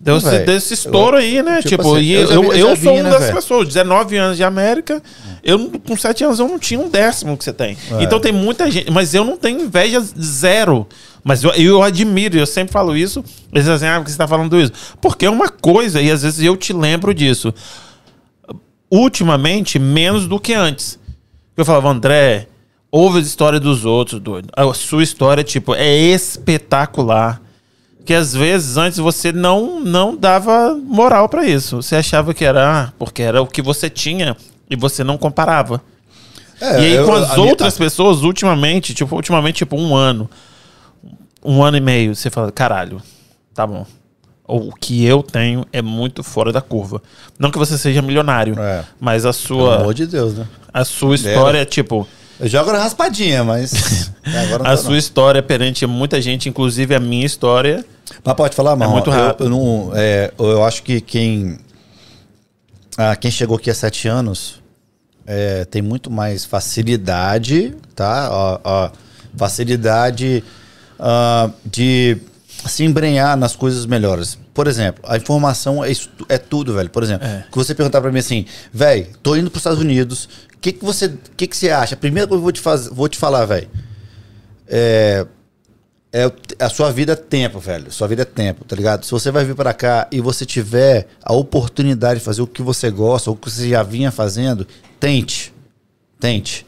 Deu, esse, Véi, deu esse estouro aí, né? tipo Tipo, assim, e eu eu, eu, eu sou uma né, velho? pessoas. 19 anos de América, eu não- com 7 anos eu não tinha um décimo que você tem. É. Então tem muita gente, mas eu não tenho inveja zero. Mas eu, eu admiro, eu sempre falo isso. Eles dizem, ah, que você tá falando isso? Porque é uma coisa, e às vezes eu te lembro disso. Ultimamente, menos do que antes. Eu falava, André, ouve a história dos outros, doido. A sua história, tipo, é espetacular. Que às vezes antes você não, não dava moral pra isso. Você achava que era, ah, porque era o que você tinha e você não comparava. É, e aí eu- com as a minha- outras pessoas, ultimamente, tipo, ultimamente, tipo, um ano, um ano e meio, você fala, caralho, tá bom. O que eu tenho é muito fora da curva. Não que você seja milionário, É. mas a Pelo amor sua, de Deus, né? a sua história é tipo. Eu jogo na raspadinha, mas. A sua não. história perante muita gente, inclusive a minha história. Mas pode falar, mano. muito eu- rápido. Eu, não, é, eu acho que quem. ah, quem chegou aqui há sete anos é, tem muito mais facilidade, tá? Ó, ó, facilidade ah, de se embrenhar nas coisas melhores. Por exemplo, a informação é, é tudo, velho. Por exemplo, É. que você perguntar pra mim assim, velho, tô indo pros Estados Unidos, o que, que, você, que, que você acha? A primeira coisa que eu vou te, faz, vou te falar, velho, é, é a sua vida é tempo, velho. Sua vida é tempo, tá ligado? Se você vai vir pra cá e você tiver a oportunidade de fazer o que você gosta, ou o que você já vinha fazendo, tente. Tente.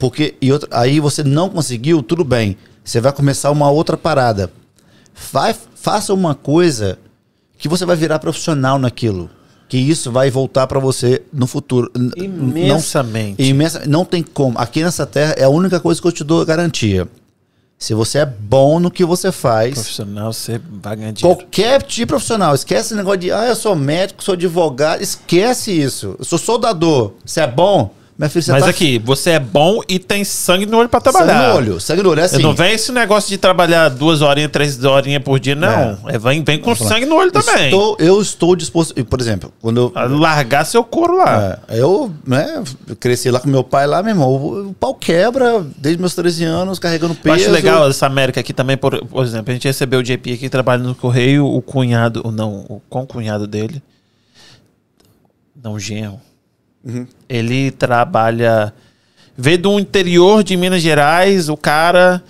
Porque e outra, aí você não conseguiu, tudo bem. Você vai começar uma outra parada. Vai, faça uma coisa que você vai virar profissional naquilo. Que isso vai voltar pra você no futuro. Imensamente. Não, imensa, não tem como. Aqui nessa terra é a única coisa que eu te dou garantia. Se você é bom no que você faz, Profissional, você vai ganhar dinheiro. qualquer tipo de profissional, esquece esse negócio de, ah, eu sou médico, sou advogado, esquece isso. Eu sou soldador. Você é bom? Filha, você Mas tá aqui, você é bom e tem sangue no olho pra sangue trabalhar. no olho. Sangue no olho, é assim. Não vem esse negócio de trabalhar duas horinhas, três horinhas por dia, não. É. vem, vem com sangue no olho também. Estou, eu estou disposto. Por exemplo, quando eu. Largar seu couro lá. É, eu, né, eu cresci lá com meu pai lá, meu irmão. O, pau quebra desde meus 13 anos, carregando Eu peso. acho legal essa América aqui também, por, por exemplo, a gente recebeu o JP aqui trabalhando no Correio, o cunhado, ou não, o concunhado dele, não, genro, Uhum. ele trabalha, veio do interior de Minas Gerais, o cara,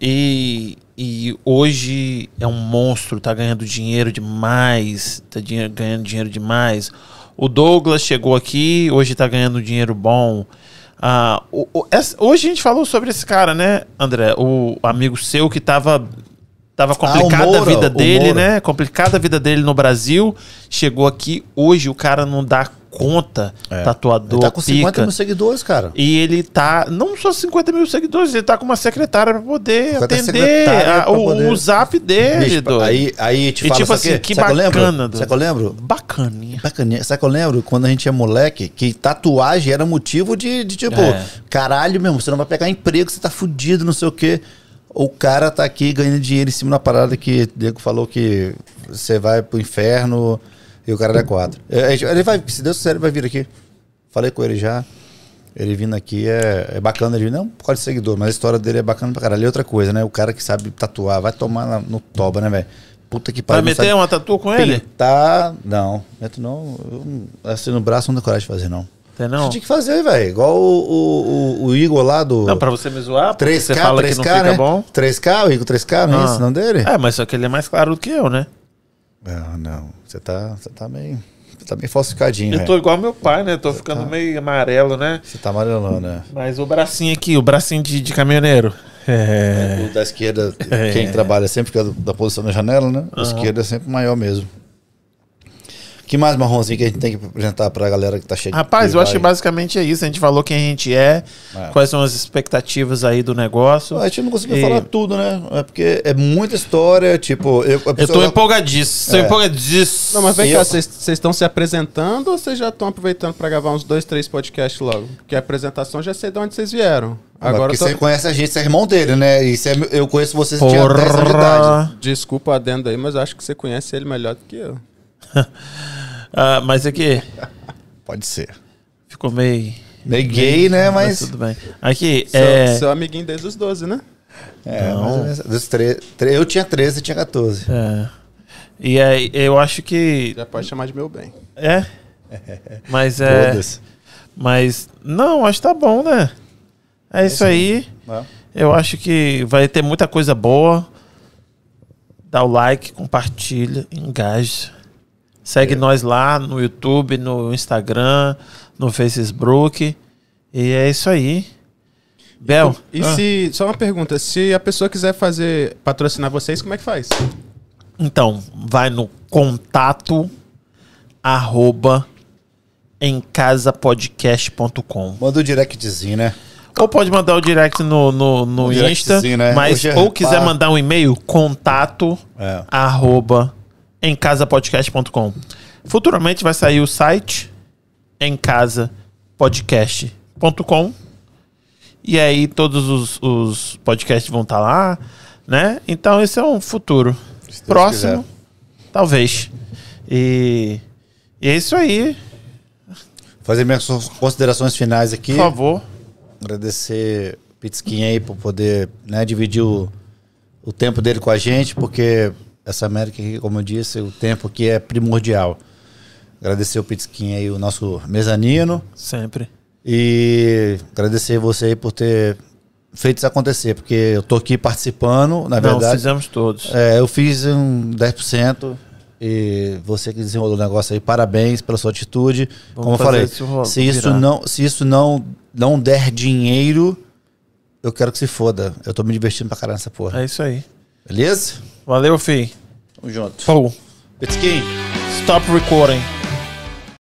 e, e hoje é um monstro, tá ganhando dinheiro demais, tá dinhe- ganhando dinheiro demais. O Douglas chegou aqui, hoje tá ganhando dinheiro bom. Ah, o- o- essa- hoje a gente falou sobre esse cara, né, André? O amigo seu que tava, tava complicada a Ah, Moura, vida o dele, né? Complicada a vida dele no Brasil. Chegou aqui, hoje o cara não dá conta, É. tatuador, Ele tá com 50 pica. mil seguidores, cara. E ele tá, não só 50 mil seguidores, ele tá com uma secretária pra poder atender a- pra o, poder- o zap dele, Bicho, doido. aí, aí te E fala, tipo assim, quê? que Sabe bacana, lembro? doido. Sabe o que eu lembro? Bacaninha. Bacaninha. Sabe o que eu lembro? Quando a gente é moleque, que tatuagem era motivo de, de tipo, É. caralho, meu, você não vai pegar emprego, você tá fudido, não sei o quê. O cara tá aqui ganhando dinheiro em cima da parada que o Diego falou que você vai pro inferno e o cara é quatro. É, Ele vai, se Deus quiser, ele vai vir aqui. Falei com ele já. Ele vindo aqui é, é bacana, ele não por causa de seguidor, mas a história dele é bacana pra caralho. E outra coisa, né? O cara que sabe tatuar, vai tomar na- no toba, né, velho? Puta que Vai pariu. não meter uma tatu com ele? Pintar, não. Meto não. Eu, não- assim no braço não tenho coragem de fazer, não. Tem não? Você tinha que fazer, velho. Igual o, o, o- Igor lá do. Não, pra você me zoar, porque 3K, você fala 3K, que não fica né? bom. 3K, o Igor 3K, não é Ah. esse o nome dele? É, mas só que ele é mais claro do que eu, né? Não, não. Você tá, você tá meio. Você tá meio falsificadinho, Eu velho. tô igual meu pai, né? Tô ficando meio amarelo, né? Você tá amarelando, né? Mas o bracinho aqui, o bracinho de, de caminhoneiro. É. O da esquerda, É. quem trabalha sempre fica da posição da janela, né? O esquerdo é sempre maior mesmo. Que mais, Marronzinho, que a gente tem que apresentar pra galera que tá cheia Rapaz, eu acho que basicamente é isso. A gente falou quem a gente é, É. quais são as expectativas aí do negócio. A gente não conseguiu E- falar tudo, né? É porque é muita história, tipo... Eu, a Eu tô empolgadíssimo, tô É. empolgadíssimo. Não, mas vem E cá, vocês vocês estão se apresentando ou vocês já estão aproveitando pra gravar uns dois, três podcasts logo? Porque a apresentação já sei de onde vocês vieram. Agora porque tô... você conhece a gente, você é irmão dele, né? E você é eu conheço você, você tinha 10 anos de idade. Porra! Desculpa o adendo aí, mas eu acho que você conhece ele melhor do que eu. Ah, mas aqui, Pode ser. ficou meio... Meio gay, né? Mas... tudo bem. Aqui, Seu, é... seu amiguinho desde os 12, né? É, Não. mais. Dos tre- tre- Eu tinha 13, você tinha 14. é. E aí, eu acho que... Já pode chamar de meu bem. É? Mas é... Todas. Mas, não, acho que tá bom, né? É isso aí. Né? Eu acho que vai ter muita coisa boa. Dá o like, compartilha, engaja. Segue nós lá no YouTube, no Instagram, no Facebook. E é isso aí. Bel. E ah, se. Só uma pergunta: se a pessoa quiser fazer. patrocinar vocês, como é que faz? Então, vai no contato arroba emcasapodcast.com. Manda o directzinho, né? Ou pode mandar o direct no, no, no O Insta, né? mas Hoje é ou quiser pá. mandar um e-mail, contato É. arroba emcasapodcast.com. Futuramente vai sair o site emcasapodcast.com e aí todos os, os podcasts vão estar lá, né? Então esse é um futuro próximo, quiser. talvez. E, e é isso aí. fazer minhas considerações finais aqui. Por favor. Agradecer o Pitskin aí por poder né, dividir o, o tempo dele com a gente, porque essa América aqui, como eu disse, o tempo aqui é primordial. Agradecer o Pitskin aí, o nosso mezanino. Sempre. E agradecer você aí por ter feito isso acontecer, porque eu tô aqui participando, na Não, verdade. fizemos todos. É, eu fiz um 10% e você que desenrolou o negócio aí, parabéns pela sua atitude. Vamos Como eu falei, isso se isso não, se isso não não der dinheiro, eu quero que se foda. Eu tô me divertindo pra caramba nessa porra. É isso aí. Beleza? Valeu, Fih. Tamo junto. Falou. Pitskin. Stop recording.